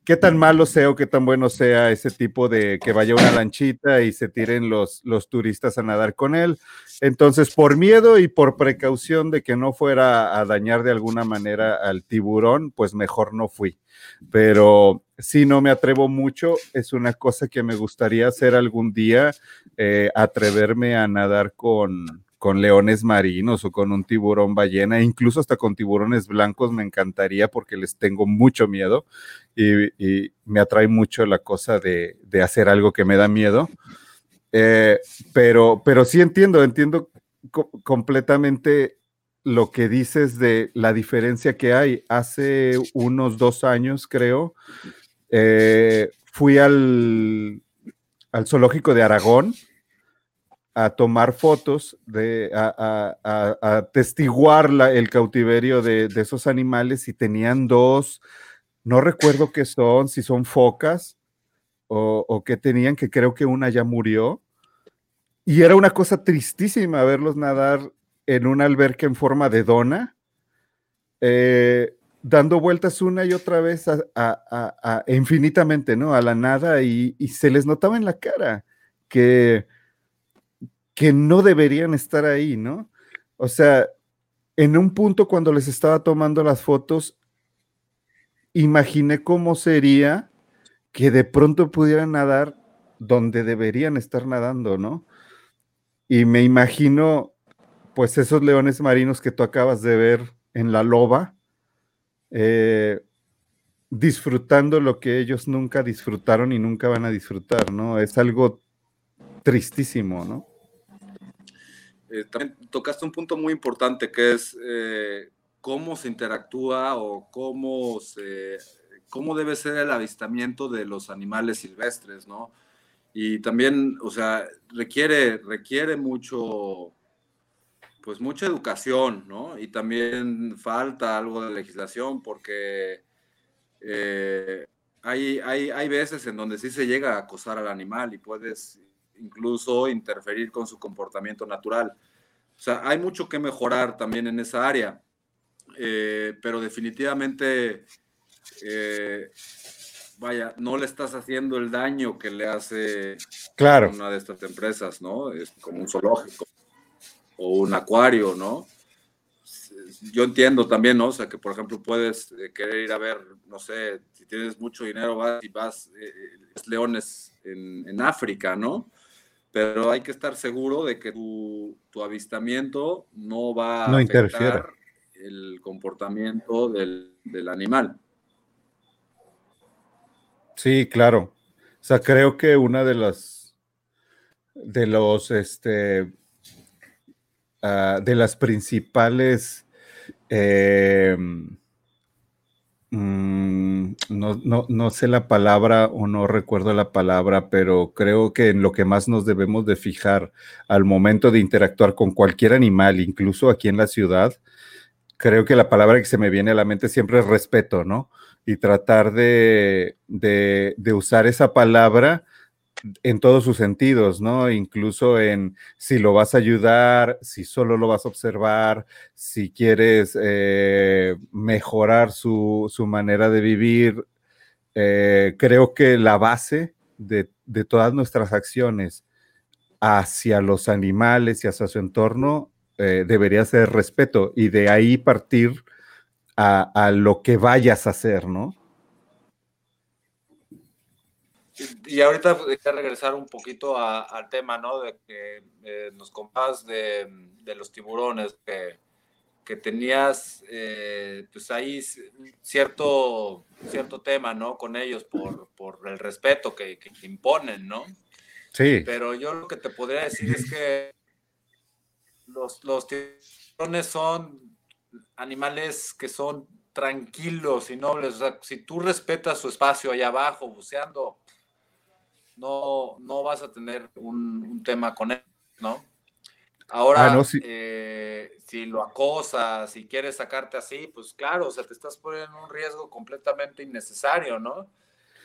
qué tan malo sea o qué tan bueno sea ese tipo de que vaya una lanchita y se tiren los, los turistas a nadar con él. Entonces, por miedo y por precaución de que no fuera a dañar de alguna manera al tiburón, pues mejor no fui. Pero si no me atrevo mucho, es una cosa que me gustaría hacer algún día, eh, atreverme a nadar con, con leones marinos o con un tiburón ballena, incluso hasta con tiburones blancos me encantaría porque les tengo mucho miedo y, me atrae mucho la cosa de, hacer algo que me da miedo. Eh, pero, pero sí entiendo, entiendo completamente lo que dices de la diferencia que hay. Hace unos dos años, creo, eh, fui al, al zoológico de Aragón a tomar fotos, de, a, testiguar el cautiverio de, esos animales y tenían dos, no recuerdo qué son, si son focas o, qué tenían, que creo que una ya murió. Y era una cosa tristísima verlos nadar en un alberca en forma de dona, eh, dando vueltas una y otra vez infinitamente, ¿no? A la nada y, y se les notaba en la cara que que no deberían estar ahí, ¿no? O sea, en un punto cuando les estaba tomando las fotos, imaginé cómo sería que de pronto pudieran nadar donde deberían estar nadando, ¿no? Y me imagino, pues, esos leones marinos que tú acabas de ver en la loba, eh, disfrutando lo que ellos nunca disfrutaron y nunca van a disfrutar, ¿no? Es algo tristísimo, ¿no? Eh, también tocaste un punto muy importante que es eh, cómo se interactúa o cómo, se, cómo debe ser el avistamiento de los animales silvestres, ¿no? Y también, o sea, requiere, requiere mucho, pues mucha educación, ¿no? Y también falta algo de legislación porque eh, hay, hay, hay veces en donde sí se llega a acosar al animal y puedes incluso interferir con su comportamiento natural. O sea, hay mucho que mejorar también en esa área. Eh, pero definitivamente, eh, vaya, no le estás haciendo el daño que le hace Claro. una de estas empresas, ¿no? Es como un zoológico o un acuario, ¿no? Yo entiendo también, ¿no? O sea, que por ejemplo puedes eh, querer ir a ver, no sé, si tienes mucho dinero, vas y vas, eh, leones en, en África, ¿no? Pero hay que estar seguro de que tu, tu avistamiento no va a No afectar interfiera. El comportamiento del, del animal. Sí, claro. O sea, creo que una de las de los este ah, de las principales eh, mm, no, no, no sé la palabra o no recuerdo la palabra, pero creo que en lo que más nos debemos de fijar al momento de interactuar con cualquier animal, incluso aquí en la ciudad, creo que la palabra que se me viene a la mente siempre es respeto, ¿no? y tratar de, de, usar esa palabra en todos sus sentidos, ¿no? Incluso en si lo vas a ayudar, si solo lo vas a observar, si quieres eh, mejorar su, su, manera de vivir. Eh, creo que la base de, de, todas nuestras acciones hacia los animales y hacia su entorno eh, debería ser respeto y de ahí partir a, a, lo que vayas a hacer, ¿no? Y ahorita voy a regresar un poquito a, al tema, ¿no? De que eh, nos compas de, de, los tiburones, que, que tenías, eh, pues ahí cierto, cierto tema, ¿no? Con ellos por, por el respeto que, que, imponen, ¿no? Sí. Pero yo lo que te podría decir es que los, los tiburones son animales que son tranquilos y nobles. O sea, si tú respetas su espacio allá abajo, buceando, no, no vas a tener un, un tema con él, ¿no? Ahora, ah, no, eh, si lo acosas, si quieres sacarte así, pues claro, o sea, te estás poniendo en un riesgo completamente innecesario, ¿no?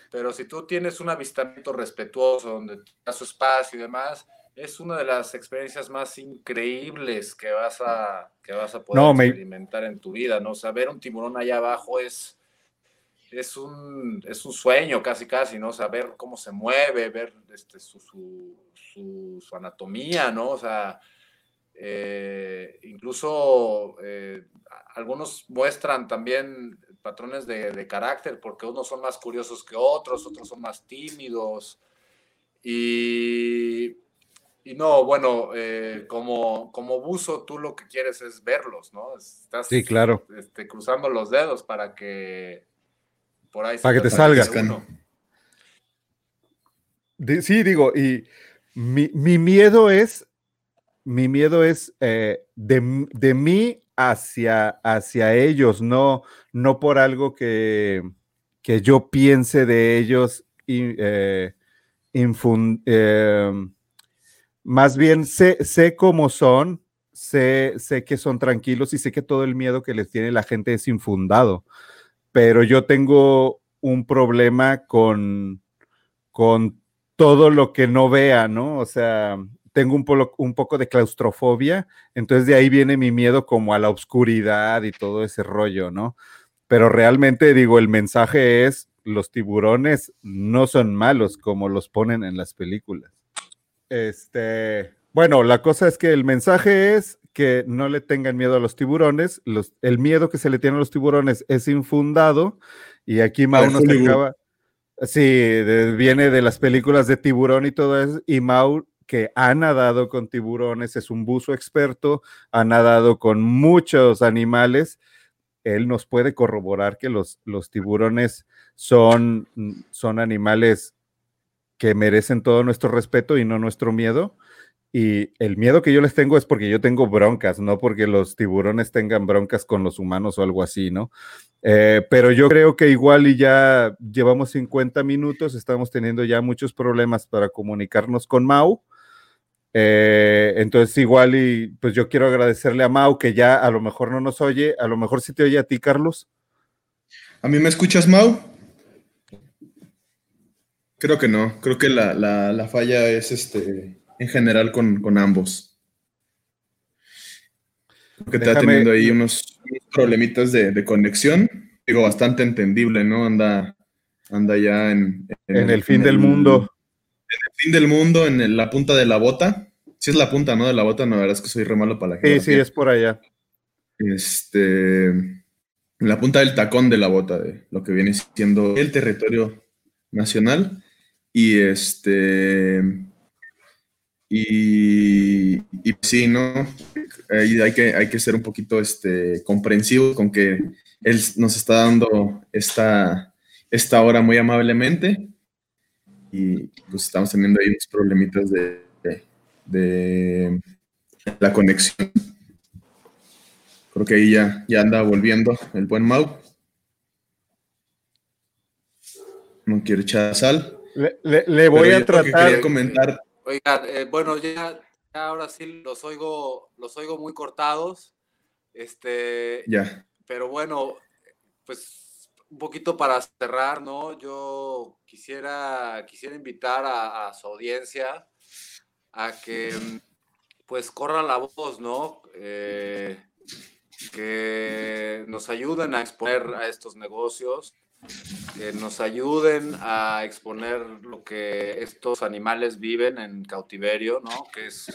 Pero si tú tienes un avistamiento respetuoso, donde te da su espacio y demás, es una de las experiencias más increíbles que vas a, que vas a poder no, me... experimentar en tu vida, ¿no? O sea, ver un tiburón allá abajo es, es, un, es un sueño casi, casi, ¿no? Saber cómo se mueve, ver este, su, su, su, su anatomía, ¿no? O sea, eh, incluso eh, algunos muestran también patrones de, de, carácter, porque unos son más curiosos que otros, otros son más tímidos. Y, y no, bueno, eh, como, como buzo, tú lo que quieres es verlos, ¿no? Estás sí, claro. este, cruzando los dedos para que por ahí para que te salga. Sí, digo, y mi, mi, miedo es, mi miedo es eh, de, de, mí hacia, hacia ellos, no, no por algo que, que yo piense de ellos y, eh, infund, más bien sé, sé cómo son, sé, sé que son tranquilos y sé que todo el miedo que les tiene la gente es infundado, pero yo tengo un problema con, con todo lo que no vea, ¿no? O sea, tengo un, un, poco de claustrofobia, entonces de ahí viene mi miedo como a la oscuridad y todo ese rollo, ¿no? Pero realmente digo, el mensaje es, los tiburones no son malos como los ponen en las películas. Este, bueno, la cosa es que el mensaje es que no le tengan miedo a los tiburones, los, el miedo que se le tiene a los tiburones es infundado. Y aquí Mau nos acaba, sí, de, viene de las películas de tiburón y todo eso, y Mau que ha nadado con tiburones, es un buzo experto, ha nadado con muchos animales, él nos puede corroborar que los, los tiburones son, son animales que merecen todo nuestro respeto y no nuestro miedo. Y el miedo que yo les tengo es porque yo tengo broncas, no porque los tiburones tengan broncas con los humanos o algo así, ¿no? Eh, pero yo creo que igual y ya llevamos 50 minutos, estamos teniendo ya muchos problemas para comunicarnos con Mau. Eh, entonces igual y pues yo quiero agradecerle a Mau que ya a lo mejor no nos oye, a lo mejor sí te oye a ti, Carlos. ¿A mí me escuchas, Mau? Creo que no, creo que la, la, la falla es este en general con, con ambos. Creo que Déjame, está teniendo ahí unos, problemitas de, conexión, digo, bastante entendible, ¿no? Anda, anda ya en, en, el fin del mundo. En el fin del mundo, en la punta de la bota. Si es la punta, ¿no? De la bota, no, la verdad es que soy re malo para la gente. Sí, sí, es por allá. Este, en la punta del tacón de la bota, de lo que viene siendo el territorio nacional. Y este, y, y sí, ¿no? hay que, hay que ser un poquito este, comprensivo con que él nos está dando esta, esta hora muy amablemente y pues estamos teniendo ahí unos problemitas de, de, la conexión. Creo que ahí ya, ya anda volviendo el buen Mau. No quiere echar sal. Le, voy a tratar. de comentar Oigan, eh, bueno, ya, ahora sí los oigo, los oigo muy cortados. Este, ya. Pero bueno, pues un poquito para cerrar, ¿no? Yo quisiera, quisiera invitar a, su audiencia a que pues corra la voz, ¿no? Eh, que nos ayuden a exponer a estos negocios, que nos ayuden a exponer lo que estos animales viven en cautiverio, ¿no? Que es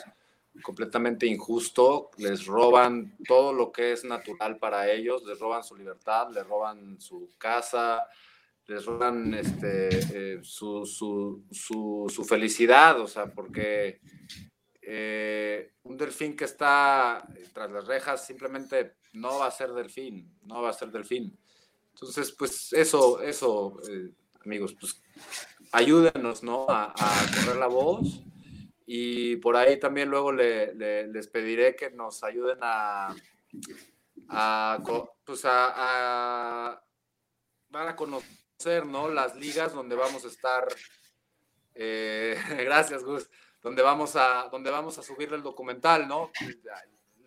completamente injusto, les roban todo lo que es natural para ellos, les roban su libertad, les roban su casa, les roban este, eh, su, su, su, felicidad, o sea, porque eh, un delfín que está tras las rejas simplemente no va a ser delfín, no va a ser delfín. Entonces, pues eso, eso, eh, amigos, pues ayúdenos, ¿no? A, correr la voz y por ahí también luego le, les pediré que nos ayuden a, a pues a, a, conocer, ¿no? Las ligas donde vamos a estar, eh, gracias Gus, donde vamos a, donde vamos a subir el documental, ¿no?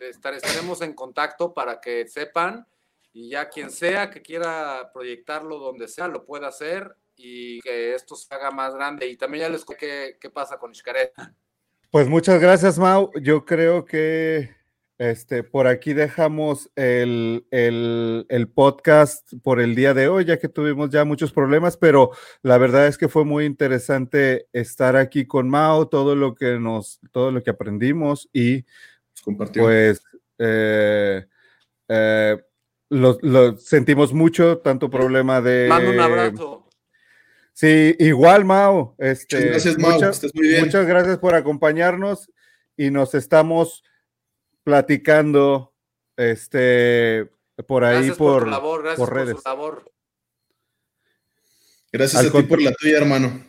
estaremos en contacto para que sepan y ya quien sea que quiera proyectarlo donde sea, lo pueda hacer y que esto se haga más grande. Y también ya les qué, qué pasa con Xcaret. Pues muchas gracias, Mau. Yo creo que este, por aquí dejamos el, el, el, podcast por el día de hoy, ya que tuvimos ya muchos problemas, pero la verdad es que fue muy interesante estar aquí con Mau, todo lo que nos, todo lo que aprendimos y pues eh, eh, lo, sentimos mucho, tanto problema de. Mando un abrazo. Sí, igual, Mao. Este, muchas gracias, Mao. Muchas, muy bien. muchas gracias por acompañarnos y nos estamos platicando este, por ahí gracias por, por, labor, gracias por, redes. Su labor. Gracias a ti por la tuya, hermano.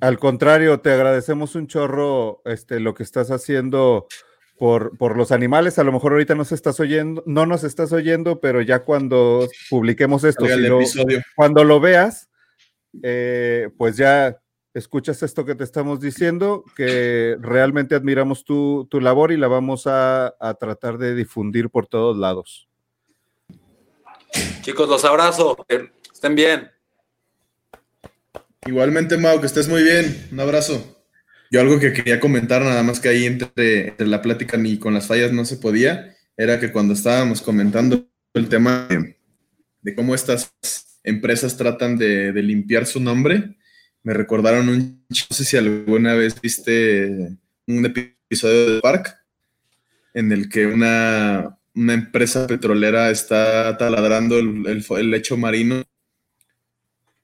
Al contrario, te agradecemos un chorro este, lo que estás haciendo por, los animales. A lo mejor ahorita nos estás oyendo, no nos estás oyendo, pero ya cuando publiquemos esto, cuando lo veas, eh, pues ya escuchas esto que te estamos diciendo, que realmente admiramos tu, labor y la vamos a, tratar de difundir por todos lados. Chicos, los abrazo, estén bien. Igualmente, Mau, que estés muy bien. Un abrazo. Yo algo que quería comentar, nada más que ahí entre, la plática ni con las fallas no se podía, era que cuando estábamos comentando el tema de, cómo estas empresas tratan de, limpiar su nombre, me recordaron un, no sé si alguna vez viste un episodio de Park, en el que una, empresa petrolera está taladrando el, el, lecho marino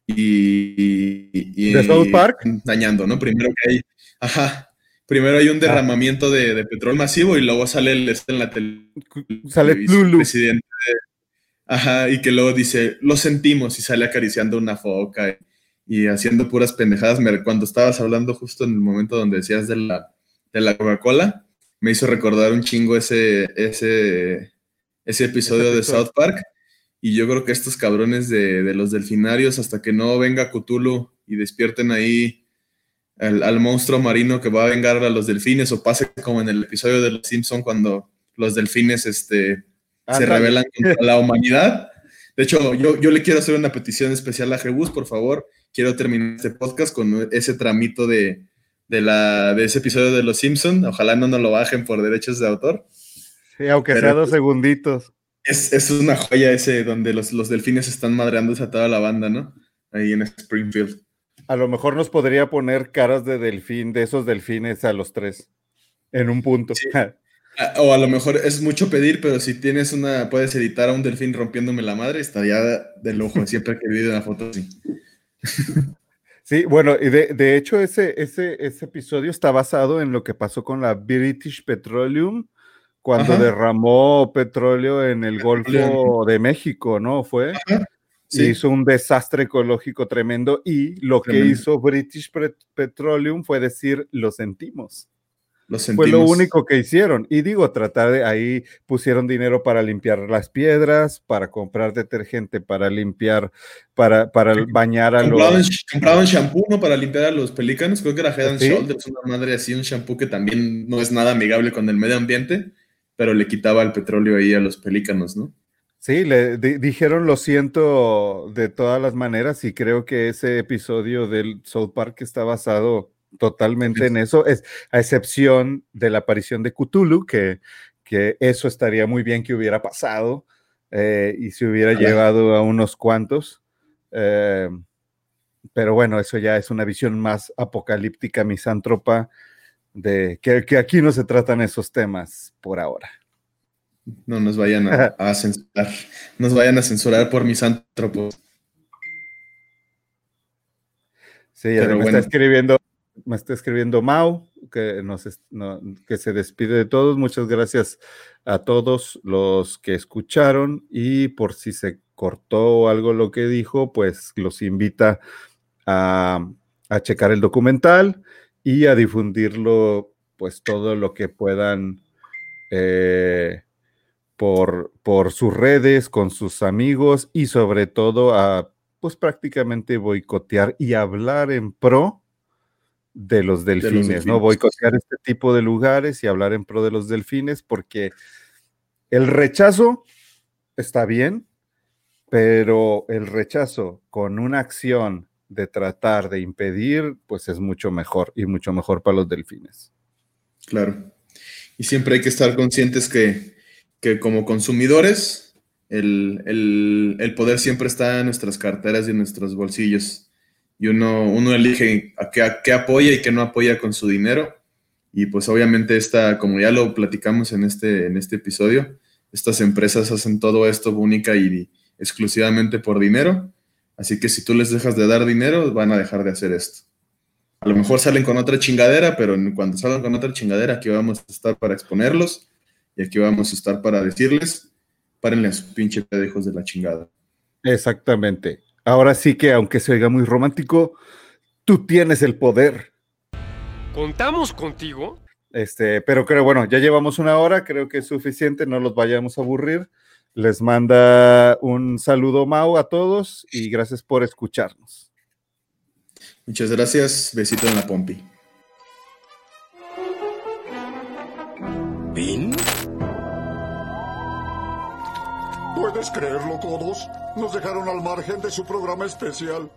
y, y, ¿De South Park? dañando, ¿no? Primero que hay Ajá. Primero hay un ah. derramamiento de, petróleo masivo y luego sale el este en la tele. Sale Lulu. Presidente. ajá, y que luego dice, lo sentimos y sale acariciando una foca y, haciendo puras pendejadas. cuando estabas hablando justo en el momento donde decías de la, de la Coca-Cola, me hizo recordar un chingo ese, ese, ese episodio de South Park. Y yo creo que estos cabrones de, de los delfinarios, hasta que no venga Cthulhu y despierten ahí al, monstruo marino que va a vengar a los delfines o pase como en el episodio de Los Simpson cuando los delfines este, se rebelan contra la humanidad. De hecho, yo, yo le quiero hacer una petición especial a Jebus, por favor. Quiero terminar este podcast con ese tramito de, de, la, de ese episodio de Los Simpson. Ojalá no nos lo bajen por derechos de autor. Sí, aunque sea dos segunditos. Es, es una joya ese donde los, los delfines están madreándose a toda la banda, ¿no? Ahí en Springfield. A lo mejor nos podría poner caras de delfín, de esos delfines a los tres, en un punto. Sí. O a lo mejor es mucho pedir, pero si tienes una, puedes editar a un delfín rompiéndome la madre, estaría de lujo. Siempre he querido una foto así. Sí, bueno, y de, de hecho ese, ese, ese episodio está basado en lo que pasó con la British Petroleum cuando Ajá. derramó petróleo en el Golfo de México, ¿no? Fue. Sí, Hizo un desastre ecológico tremendo y lo que hizo British Pet- Petroleum fue decir, lo sentimos. lo Fue sentimos. lo único que hicieron. Y digo, tratar de ahí pusieron dinero para limpiar las piedras, para comprar detergente, para limpiar, para, para bañar a Compraban, los... compraban shampoo, ¿no? Para limpiar a los pelícanos. Creo que era Head and ¿Sí? Shoulders, una madre así, un shampoo que también no es nada amigable con el medio ambiente, pero le quitaba el petróleo ahí a los pelícanos, ¿no? Sí, le di- dijeron lo siento de todas las maneras y creo que ese episodio del South Park está basado totalmente en eso, es, a excepción de la aparición de Cthulhu, que, que eso estaría muy bien que hubiera pasado eh, y se hubiera llevado a unos cuantos. eh, pero bueno, eso ya es una visión más apocalíptica, misántropa, de que, que aquí no se tratan esos temas por ahora. No nos vayan a, a censurar. Nos vayan a censurar por misántropos. Sí, Pero me bueno. está escribiendo, me está escribiendo Mau, que, nos es- no- que se despide de todos. Muchas gracias a todos los que escucharon y por si se cortó algo lo que dijo, pues los invita a, a checar el documental y a difundirlo, pues todo lo que puedan eh, por, por sus redes, con sus amigos y sobre todo a pues prácticamente boicotear y hablar en pro de los delfines, ¿no? delfines. Boicotear este tipo de lugares y hablar en pro de los delfines porque el rechazo está bien, pero el rechazo con una acción de tratar de impedir, pues es mucho mejor y mucho mejor para los delfines. Claro. Y siempre hay que estar conscientes que, que como consumidores, el, el- poder siempre está en nuestras carteras y en nuestros bolsillos. Y uno, uno elige a qué, a qué apoya y qué no apoya con su dinero. Y pues obviamente esta, como ya lo platicamos en este, en este episodio, estas empresas hacen todo esto única y exclusivamente por dinero. Así que si tú les dejas de dar dinero, van a dejar de hacer esto. A lo mejor salen con otra chingadera, pero en- cuando salgan con otra chingadera, aquí vamos a estar para exponerlos y aquí vamos a estar para decirles, párenle a su pinche pedo, hijos de la chingada. Exactamente. Ahora sí que, aunque se oiga muy romántico, tú tienes el poder. ¿Contamos contigo? Este, pero creo, bueno, ya llevamos una hora, creo que es suficiente, no los vayamos a aburrir. Les manda un saludo Mau a todos y gracias por escucharnos. Muchas gracias, besito en la pompi. ¿Vin? ¿Puedes creerlo todos? Nos dejaron al margen de su programa especial.